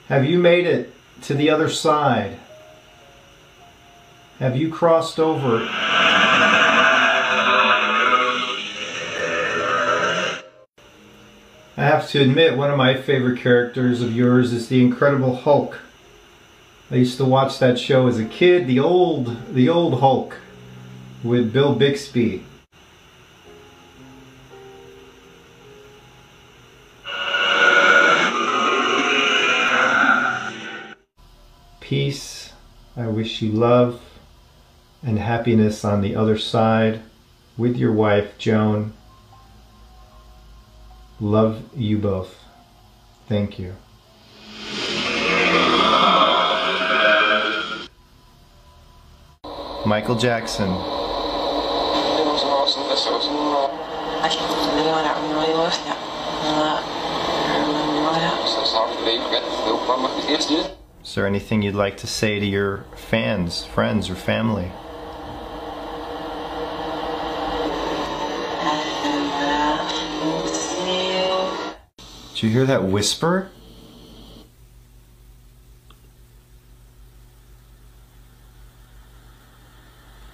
Have you made it to the other side? Have you crossed over? I have to admit, one of my favorite characters of yours is the Incredible Hulk. I used to watch that show as a kid, the old, the old Hulk, with Bill Bixby. Peace. I wish you love and happiness on the other side with your wife, Joan. Love you both. Thank you. Michael Jackson. Is there anything you'd like to say to your fans, friends, or family? Did you hear that whisper?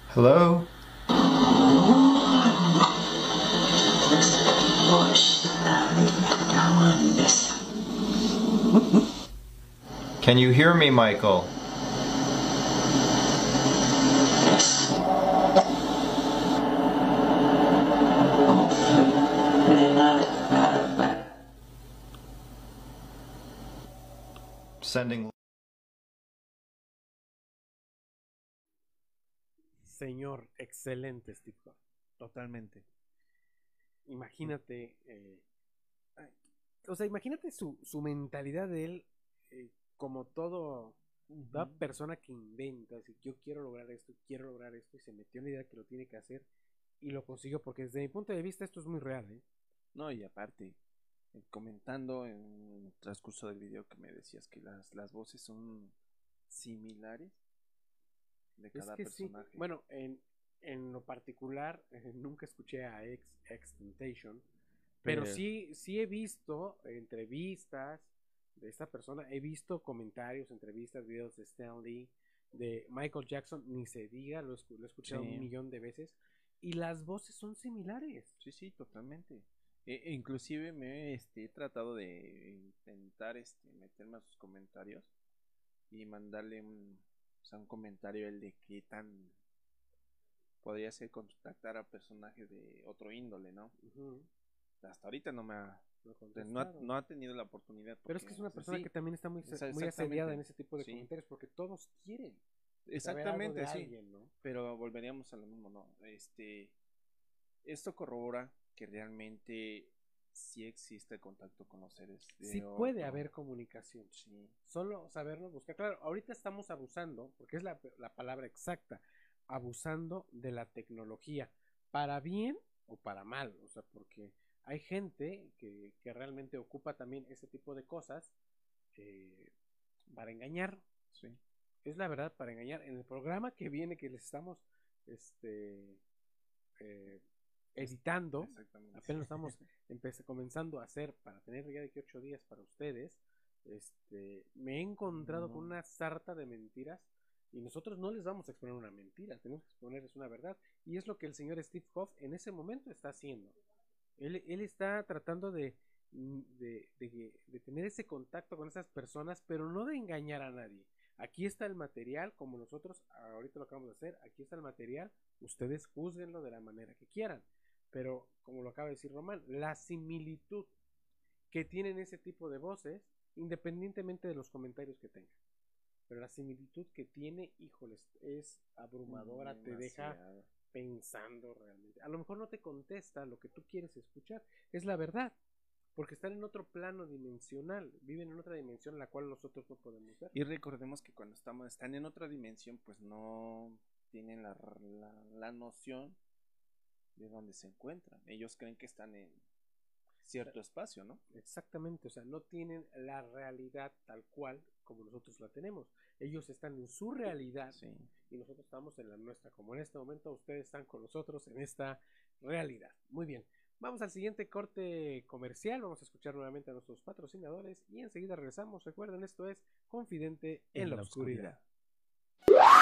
Hello? Can you hear me, Michael? Sending. Señor, excelente Steve Jobs. Totalmente. Imagínate, eh, ay, o sea, imagínate su, su mentalidad de él eh, como todo, toda persona que inventa, así, yo quiero lograr esto, quiero lograr esto, y se metió en la idea que lo tiene que hacer y lo consiguió, porque desde mi punto de vista esto es muy real, ¿eh? No, y aparte, comentando en el transcurso del video que me decías que las, las voces son similares de Es cada sí, personaje. bueno, en, en lo particular, eh, nunca escuché a Ex, Ex Temptation, pero Pero- sí, sí he visto entrevistas de esta persona, he visto comentarios, entrevistas, videos de Stan Lee, de Michael Jackson, ni se diga, lo, lo he escuchado Sí. un millón de veces, y las voces son similares. Sí, sí, totalmente. E- e inclusive me este, he tratado de intentar este, meterme a sus comentarios y mandarle un, o sea, un comentario el de qué tan podría ser contactar a personajes de otro índole, ¿no? Hasta ahorita no me ha, no ha, no ha tenido la oportunidad. Pero es que es una persona sí, que también está muy, muy asediada en ese tipo de Sí. comentarios, porque todos quieren. Exactamente, sí. alguien, ¿no? Pero volveríamos a lo mismo, ¿no? Este, esto corrobora que realmente sí existe contacto con los seres. de Sí puede haber comunicación. Sí. Solo saberlo buscar. Claro, ahorita estamos abusando, porque es la, la palabra exacta, abusando de la tecnología, para bien o para mal. O sea, porque hay gente que, que realmente ocupa también ese tipo de cosas eh, para engañar. Sí. Es la verdad, para engañar. En el programa que viene, que les estamos este, eh, editando, Exactamente. apenas estamos comenzando a hacer para tener ya de que ocho días para ustedes, este, me he encontrado con una sarta de mentiras y nosotros no les vamos a exponer una mentira, tenemos que exponerles una verdad y es lo que el señor Steve Hoff en ese momento está haciendo. Él, él está tratando de, de, de- de tener ese contacto con esas personas, pero no de engañar a nadie. Aquí está el material, como nosotros ahorita lo acabamos de hacer, aquí está el material, ustedes juzguenlo de la manera que quieran. Pero, como lo acaba de decir Román, la similitud que tienen ese tipo de voces, independientemente de los comentarios que tengan. Pero la similitud que tiene, híjoles, es abrumadora, te deja pensando realmente. A lo mejor no te contesta lo que tú quieres escuchar, es la verdad, porque están en otro plano dimensional, viven en otra dimensión en la cual nosotros no podemos ver. Y recordemos que cuando estamos, están en otra dimensión, pues no tienen la, la, la noción de dónde se encuentran. Ellos creen que están en cierto espacio, ¿no? Exactamente, o sea, no tienen la realidad tal cual como nosotros la tenemos. Ellos están en su realidad Sí. y nosotros estamos en la nuestra. Como en este momento ustedes están con nosotros en esta realidad. Muy bien, vamos al siguiente corte comercial. Vamos a escuchar nuevamente a nuestros patrocinadores y enseguida regresamos. Recuerden, esto es Confidente en, la, oscuridad.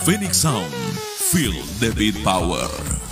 Phoenix Sound, feel the beat power.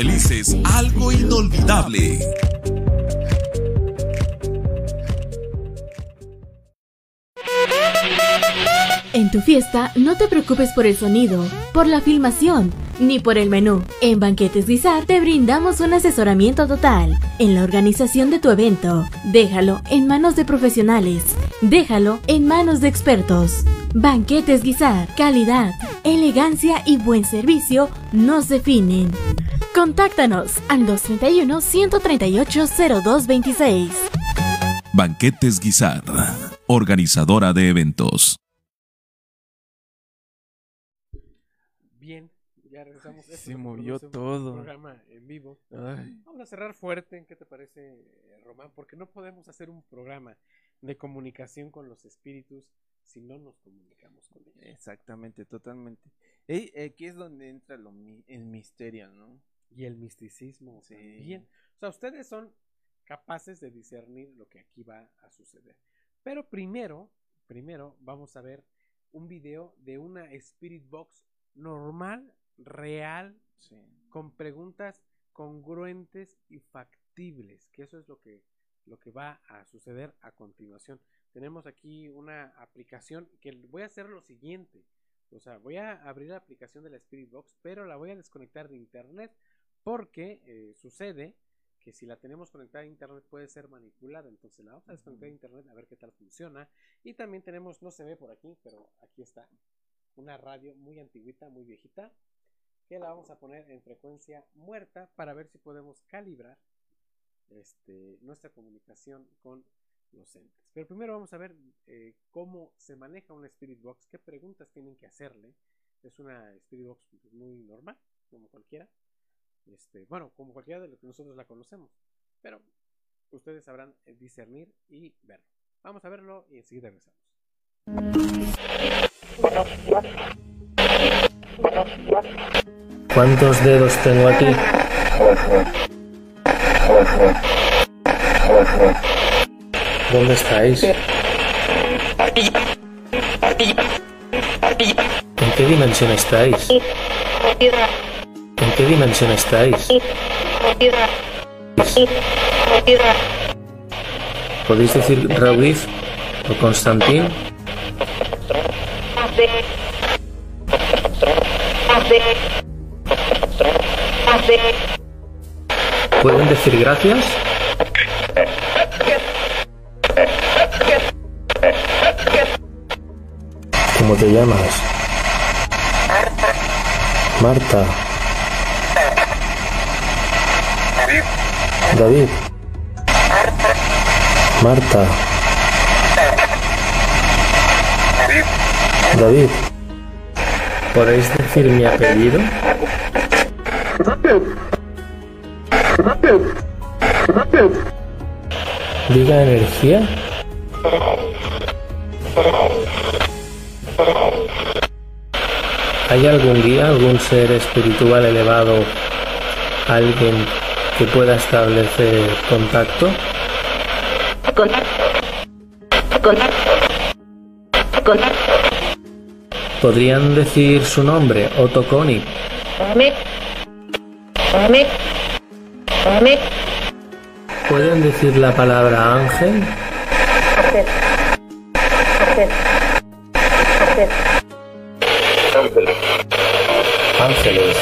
algo inolvidable. En tu fiesta no te preocupes por el sonido, por la filmación, ni por el menú. En Banquetes Guisar te brindamos un asesoramiento total en la organización de tu evento. Déjalo en manos de profesionales. Déjalo en manos de expertos. Banquetes Guisar, calidad, elegancia y buen servicio nos definen. Contáctanos al 231-138-0226. Banquetes Guisar, organizadora de eventos. Bien, ya regresamos. Esto Se movió un todo. programa en vivo. Ay. Vamos a cerrar fuerte. ¿Qué te parece, Román? Porque no podemos hacer un programa de comunicación con los espíritus si no nos comunicamos con ellos. Exactamente, totalmente. Eh, aquí es donde entra lo, el misterio, ¿no? Y el misticismo Sí. también. O sea, ustedes son capaces de discernir lo que aquí va a suceder. Pero primero, primero vamos a ver un video de una Spirit Box normal, real, Sí. con preguntas congruentes y factibles, que eso es lo que, lo que va a suceder a continuación. Tenemos aquí una aplicación que voy a hacer lo siguiente. O sea, voy a abrir la aplicación de la Spirit Box, pero la voy a desconectar de internet porque eh, sucede que si la tenemos conectada a internet puede ser manipulada. Entonces la vamos a desconectar de internet a ver qué tal funciona. Y también tenemos, no se ve por aquí, pero aquí está, una radio muy antiguita, muy viejita, que la vamos a poner en frecuencia muerta para ver si podemos calibrar este, nuestra comunicación con los entes. Pero primero vamos a ver eh, cómo se maneja una Spirit Box, qué preguntas tienen que hacerle. Es una Spirit Box pues, muy normal, como cualquiera. Este, bueno, como cualquiera de los que nosotros la conocemos. Pero ustedes sabrán eh, discernir y verlo. Vamos a verlo y enseguida regresamos. ¿Cuántos dedos tengo aquí? ¿Dónde estáis? ¿En qué dimensión estáis? ¿En qué dimensión estáis? ¿Podéis decir Raudif o Constantín? Decir gracias? ¿Cómo te llamas? Marta. David. Marta. David. ¿Podéis decir mi apellido? Diga energía. ¿Hay algún guía, algún ser espiritual elevado, alguien que pueda establecer contacto? ¿Podrían decir su nombre, Otto ¿Pueden decir la palabra ángel? Ángeles.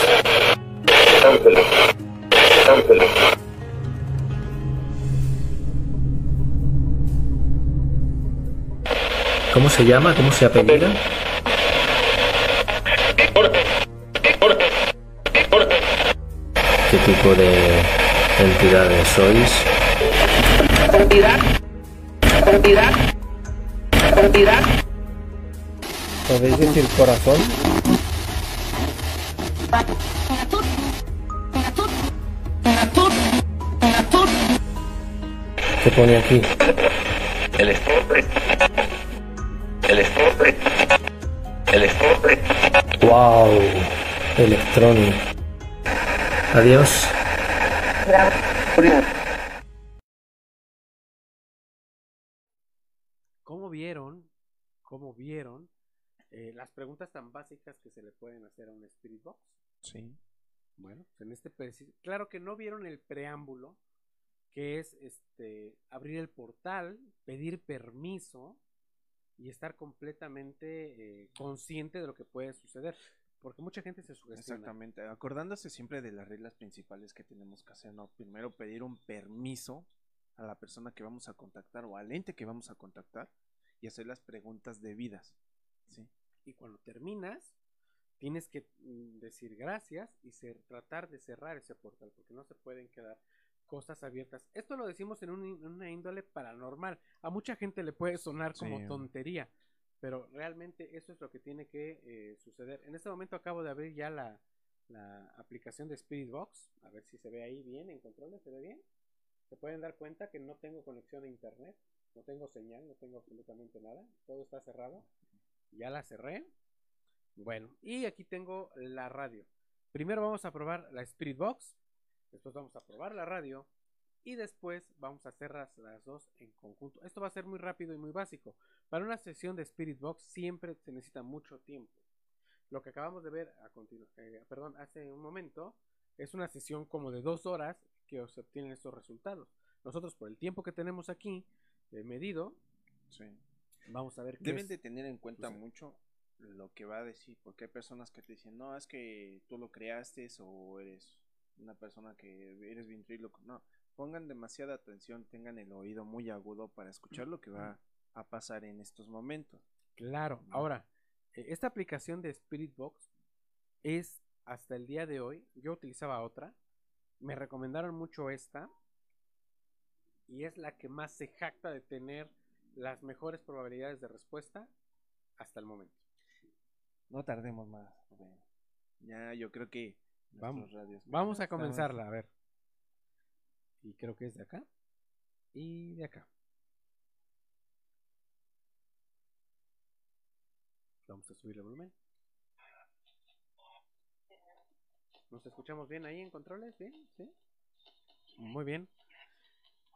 ¿Cómo se llama? ¿Cómo se apellida? ¿Qué tipo de entidades sois? ¿Podéis decir corazón? ¿Qué pone aquí? El estope. El estope. El estope. ¡Wow! Electronic. Adiós. ¿Cómo vieron? ¿Cómo vieron eh, las preguntas tan básicas que se le pueden hacer a un Spirit Box? Sí. Bueno, en este claro que no vieron el preámbulo, que es este abrir el portal, pedir permiso y estar completamente eh, consciente de lo que puede suceder. Porque mucha gente se sugestiona. Exactamente, acordándose siempre de las reglas principales que tenemos que hacer, ¿no? Primero pedir un permiso a la persona que vamos a contactar o al ente que vamos a contactar y hacer las preguntas debidas, ¿sí? Y cuando terminas, tienes que mm, decir gracias y ser, tratar de cerrar ese portal, porque no se pueden quedar cosas abiertas. Esto lo decimos en, un, en una índole paranormal. A mucha gente le puede sonar como Sí. tontería, pero realmente eso es lo que tiene que eh, suceder. En este momento acabo de abrir ya la, la aplicación de Spirit Box. A ver si se ve ahí bien en controles. ¿Se ve bien? Se pueden dar cuenta que no tengo conexión a internet, no tengo señal, no tengo absolutamente nada. Todo está cerrado. Ya la cerré. Bueno, y aquí tengo la radio. Primero vamos a probar la Spirit Box, después vamos a probar la radio y después vamos a hacer las, las dos en conjunto. Esto va a ser muy rápido y muy básico. Para una sesión de Spirit Box siempre se necesita mucho tiempo. Lo que acabamos de ver a continuación, perdón, hace un momento, es una sesión como de dos horas que se obtienen estos resultados. Nosotros por el tiempo que tenemos aquí eh, medido, Sí. vamos a ver qué Deben es- de tener en cuenta mucho lo que va a decir, porque hay personas que te dicen, no, es que tú lo creaste o eres una persona que eres ventríloco. No, pongan demasiada atención, tengan el oído muy agudo para escuchar lo que va a pasar en estos momentos. Claro, ahora, eh, esta aplicación de Spirit Box es hasta el día de hoy, yo utilizaba otra, me recomendaron mucho esta y es la que más se jacta de tener las mejores probabilidades de respuesta hasta el momento. No tardemos más. Ya, yo creo que Vamos, radios- vamos a comenzarla, a ver. Y creo que es de acá y de acá. Vamos a subir el volumen. ¿Nos escuchamos bien ahí en controles? ¿Bien? ¿Sí? Muy bien.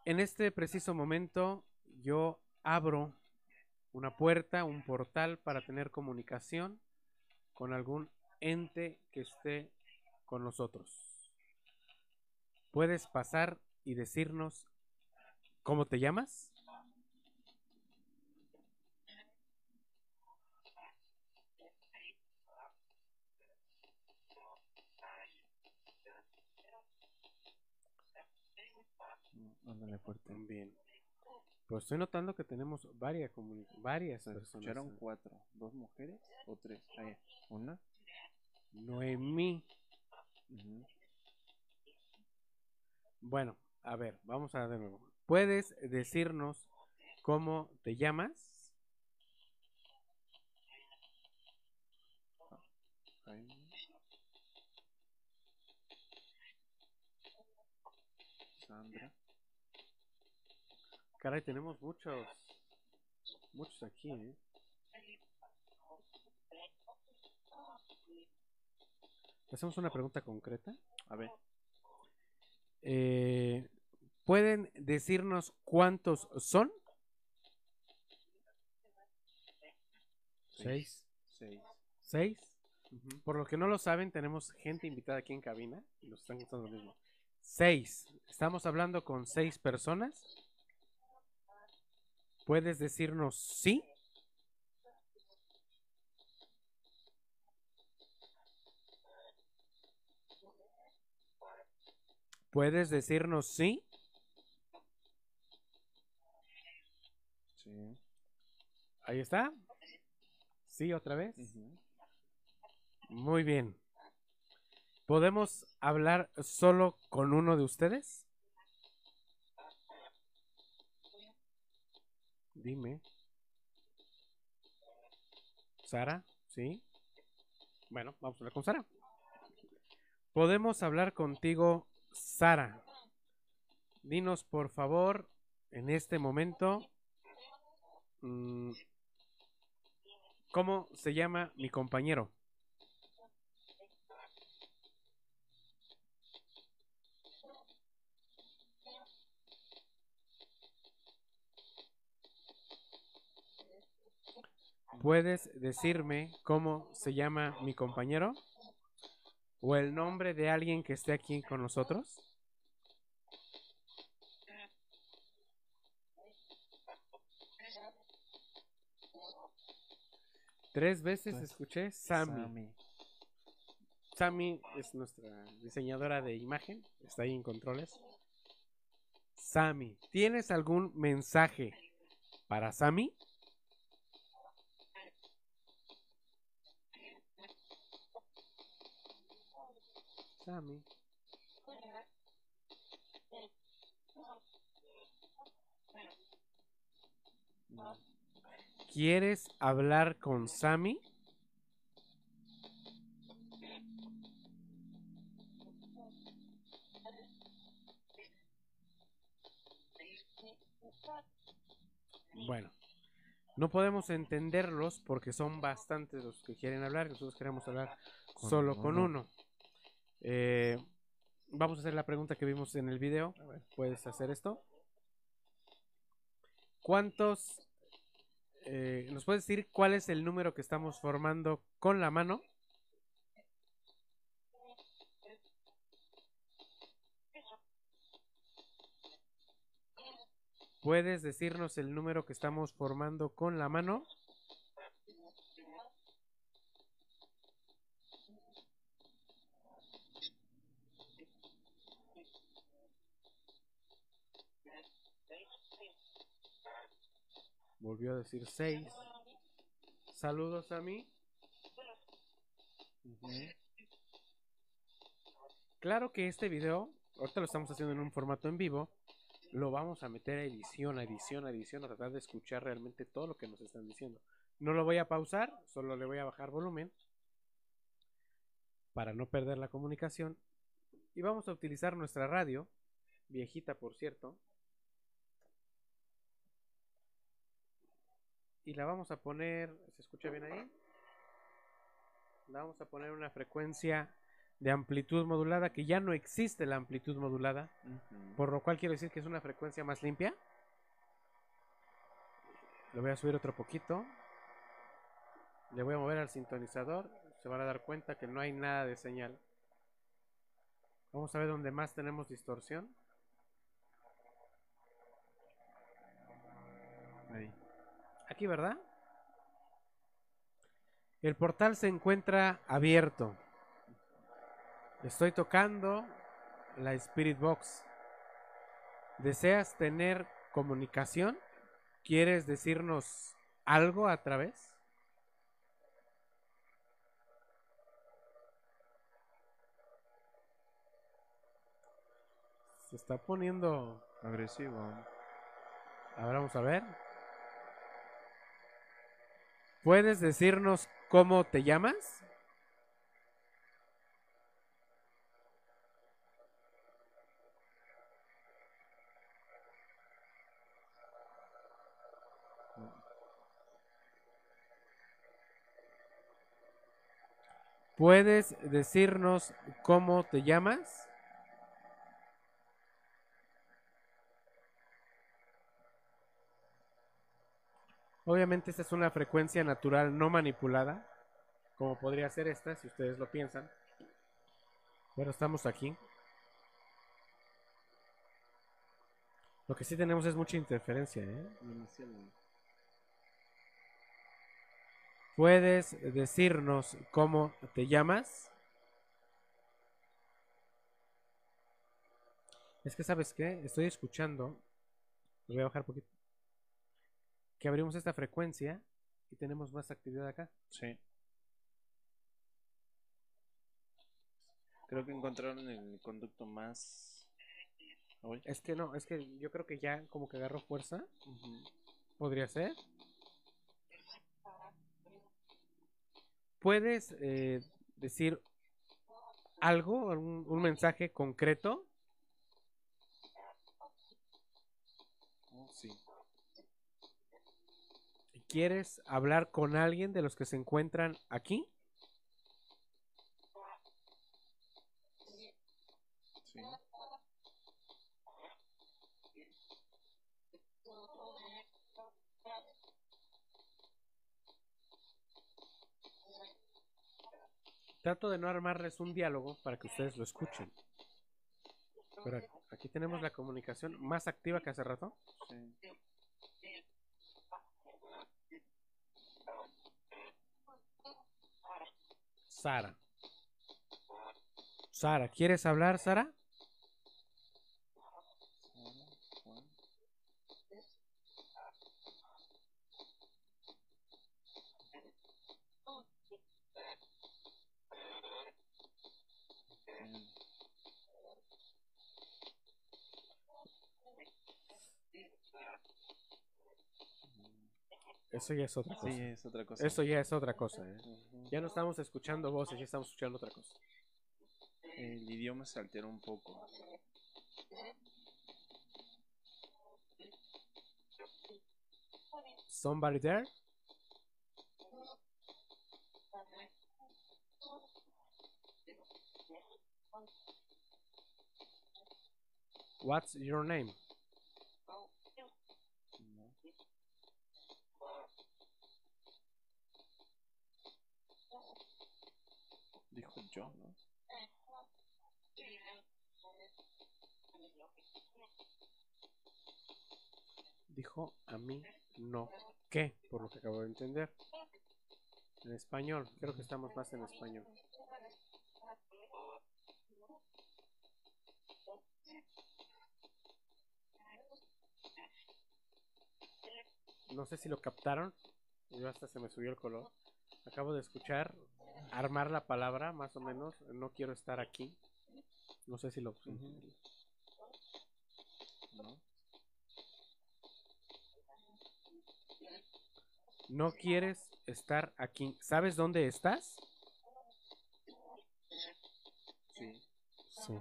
En este preciso momento yo abro una puerta, un portal para tener comunicación con algún ente que esté con nosotros. ¿Puedes pasar y decirnos cómo te llamas? Ándale fuerte. Bien. Pues estoy notando que tenemos varias, varias personas. escucharon cuatro, dos mujeres o tres. Ahí, una. Noemí. Ujú. Bueno, a ver, vamos a de nuevo. ¿Puedes decirnos cómo te llamas? Jaime. Sandra. Caray, tenemos muchos, muchos aquí, ¿eh? Hacemos una pregunta concreta. A ver. Eh, ¿Pueden decirnos cuántos son? Seis. Seis. ¿Seis? Por lo que no lo saben, tenemos gente invitada aquí en cabina y nos están contando lo mismo. Seis. Estamos hablando con seis personas. ¿Puedes decirnos sí? ¿Puedes decirnos sí? Sí. Ahí está. Sí, otra vez. Muy bien. ¿Podemos hablar solo con uno de ustedes? Dime. Sara, ¿sí? Bueno, vamos a hablar con Sara. Podemos hablar contigo, Sara. Dinos, por favor, en este momento, mm, ¿cómo se llama mi compañero? ¿Puedes decirme cómo se llama mi compañero? ¿O el nombre de alguien que esté aquí con nosotros? Tres veces escuché Sammy. Sammy. Sammy es nuestra diseñadora de imagen, está ahí en controles. Sammy, ¿tienes algún mensaje para Sammy? Sammy. ¿Quieres hablar con Sammy? Bueno, no podemos entenderlos porque son bastantes los que quieren hablar. Nosotros queremos hablar Con solo con uno. Eh, vamos a hacer la pregunta que vimos en el video. ¿Puedes hacer esto? ¿Cuántos? eh, ¿Nos puedes decir cuál es el número que estamos formando con la mano? ¿Puedes decirnos el número que estamos formando con la mano? Volvió a decir 6. Saludos a mí. Claro que este video, ahorita lo estamos haciendo en un formato en vivo, lo vamos a meter a edición, a edición, a edición, a tratar de escuchar realmente todo lo que nos están diciendo. No lo voy a pausar, solo le voy a bajar volumen para no perder la comunicación. Y vamos a utilizar nuestra radio, viejita por cierto, y la vamos a poner, ¿se escucha bien ahí? La vamos a poner una frecuencia de amplitud modulada que ya no existe la amplitud modulada, por lo cual quiero decir que es una frecuencia más limpia. Le voy a subir otro poquito. Le voy a mover al sintonizador. Se van a dar cuenta que no hay nada de señal. Vamos a ver dónde más tenemos distorsión. Ahí. Aquí, ¿verdad? El portal se encuentra abierto. Estoy tocando la Spirit Box. ¿Deseas tener comunicación? ¿Quieres decirnos algo a través? Se está poniendo agresivo. Ahora vamos a ver. ¿Puedes decirnos cómo te llamas? ¿Puedes decirnos cómo te llamas? Obviamente esta es una frecuencia natural no manipulada, como podría ser esta, si ustedes lo piensan. Pero estamos aquí. Lo que sí tenemos es mucha interferencia, ¿eh? ¿Puedes decirnos cómo te llamas? Es que, ¿sabes qué? Estoy escuchando. Voy a bajar un poquito. Que abrimos esta frecuencia y tenemos más actividad acá. Sí. Creo que encontraron el conducto más. Es que no, es que yo creo que ya como que agarró fuerza. Podría ser. ¿Puedes eh, decir algo, un, un mensaje concreto? Oh, sí. ¿Quieres hablar con alguien de los que se encuentran aquí? Sí. Trato de no armarles un diálogo para que ustedes lo escuchen. Pero aquí tenemos la comunicación más activa que hace rato. Sí. Sara. Sara, ¿quieres hablar, Sara? Eso ya es otra cosa. Sí, es otra cosa. Eso ya es otra cosa. ¿eh? Ya no estamos escuchando voces, ya estamos escuchando otra cosa. El idioma se altera un poco. Somebody there? What's your name? Dijo a mí no. ¿Qué? Por lo que acabo de entender. En español. Creo que estamos más en español. No sé si lo captaron. Yo hasta se me subió el color. Acabo de escuchar armar la palabra, más o menos. No quiero estar aquí. No sé si lo. ¿No? No quieres estar aquí. ¿Sabes dónde estás? Sí. Sí.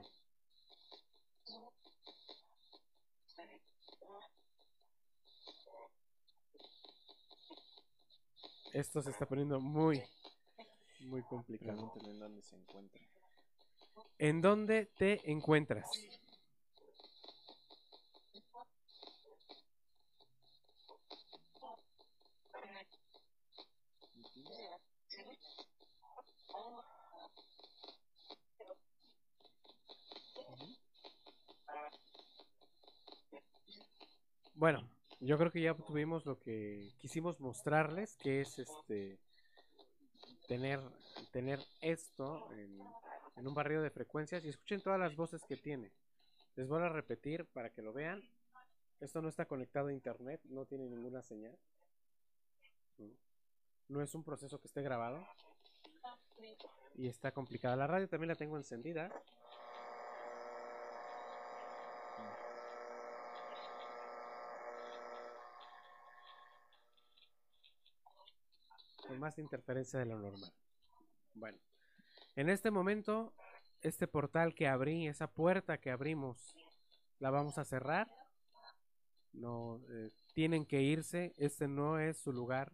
Esto se está poniendo muy, muy complicado. Pregúntale en dónde se encuentra. ¿En dónde te encuentras? Bueno, yo creo que ya tuvimos lo que quisimos mostrarles, que es este tener tener esto en, en un barrio de frecuencias y escuchen todas las voces que tiene. Les voy a repetir para que lo vean. Esto no está conectado a internet, no tiene ninguna señal. No es un proceso que esté grabado. Y está complicada. La radio también la tengo encendida. Más interferencia de lo normal. Bueno, en este momento, este portal que abrí, esa puerta que abrimos, la vamos a cerrar. No, eh, tienen que irse. Este no es su lugar.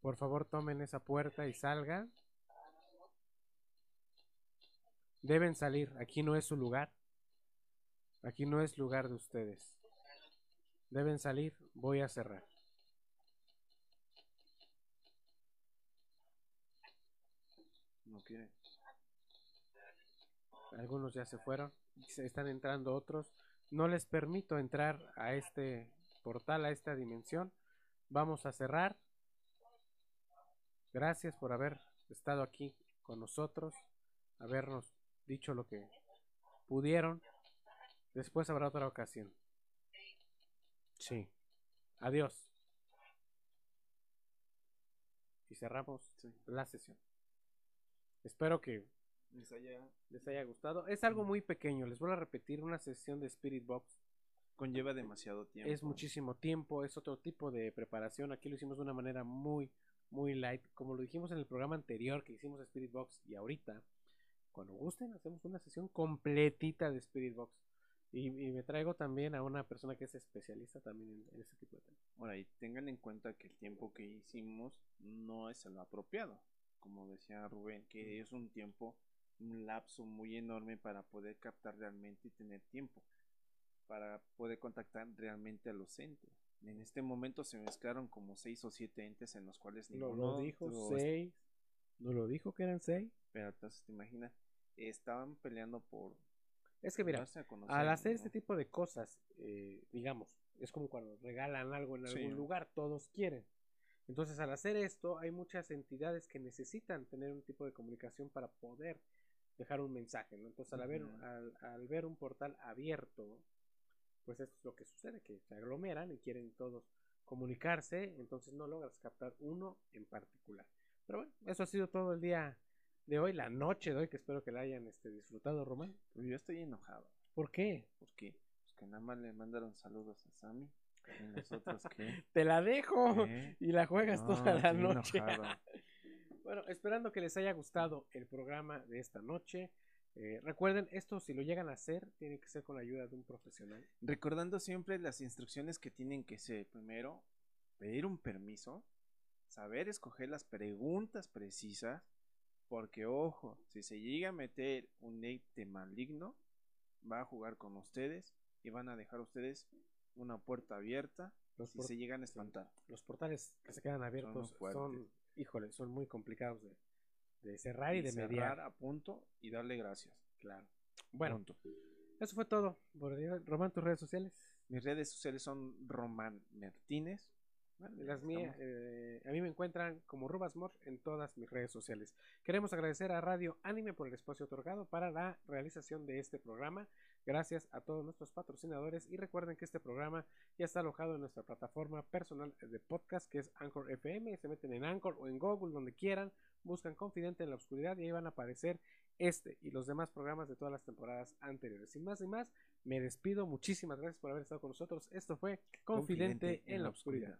Por favor, tomen esa puerta y salgan. Deben salir. Aquí no es su lugar. Aquí no es lugar de ustedes. Deben salir. Voy a cerrar. No quiere. Algunos ya se fueron. Se están entrando otros. No les permito entrar a este portal, a esta dimensión. Vamos a cerrar. Gracias por haber estado aquí con nosotros, habernos dicho lo que pudieron. Después habrá otra ocasión. Sí. Adiós. Y cerramos la sesión. Espero que Les haya- les haya gustado. Es algo muy pequeño. Les voy a repetir una sesión de Spirit Box. Conlleva demasiado tiempo. Es muchísimo tiempo, es otro tipo de preparación. Aquí lo hicimos de una manera muy, muy light. Como lo dijimos en el programa anterior que hicimos Spirit Box y ahorita, cuando gusten, hacemos una sesión completita de Spirit Box. Y, y me traigo también a una persona que es especialista también en, en ese tipo de temas. Ahora, y tengan en cuenta que el tiempo que hicimos no es el apropiado. Como decía Rubén, que es un tiempo, un lapso muy enorme para poder captar realmente y tener tiempo. Para poder contactar realmente a los entes. En este momento se mezclaron como seis o siete entes en los cuales ninguno lo dijo seis. ¿No lo dijo que eran seis? Pero entonces te imaginas, estaban peleando por. Es que mira, darse a conocer, al hacer ¿no? este tipo de cosas, eh, digamos, es como cuando regalan algo en Sí. algún lugar, todos quieren. Entonces, al hacer esto, hay muchas entidades que necesitan tener un tipo de comunicación para poder dejar un mensaje, ¿no? Entonces, al, haber- al, al ver un portal abierto, pues esto es lo que sucede, que se aglomeran y quieren todos comunicarse, entonces no logras captar uno en particular. Pero bueno, eso ha sido todo el día de hoy, la noche de hoy, que espero que la hayan este, disfrutado, Román. Yo estoy enojado. ¿Por qué? Porque pues que nada más le mandaron saludos a Sammy. Y nosotros. Te la dejo y la juegas No, toda la noche. enojado. bueno, esperando que les haya gustado el programa de esta noche. Eh, recuerden, esto si lo llegan a hacer, tiene que ser con la ayuda de un profesional. Recordando siempre las instrucciones que tienen que ser. Primero, pedir un permiso. Saber escoger las preguntas precisas. Porque, ojo, si se llega a meter un ente maligno, va a jugar con ustedes y van a dejar ustedes una puerta abierta Los si se llegan a espantar. Los portales que se quedan abiertos fuertes. son, híjole, son muy complicados de, de cerrar y, Y de cerrar mediar. a punto y darle gracias. Claro. Bueno, Punto. eso fue todo. Román, tus redes sociales. Mis redes sociales son Román Martínez. Las mías, eh, a mí me encuentran como Rubasmor en todas mis redes sociales. Queremos agradecer a Radio Anime por el espacio otorgado para la realización de este programa. Gracias a todos nuestros patrocinadores y recuerden que este programa ya está alojado en nuestra plataforma personal de podcast que es Anchor FM. Se meten en Anchor o en Google, donde quieran, buscan Confidente en la Oscuridad y ahí van a aparecer este y los demás programas de todas las temporadas anteriores. Sin más ni más, me despido. Muchísimas gracias por haber estado con nosotros. Esto fue Confidente, en la Oscuridad.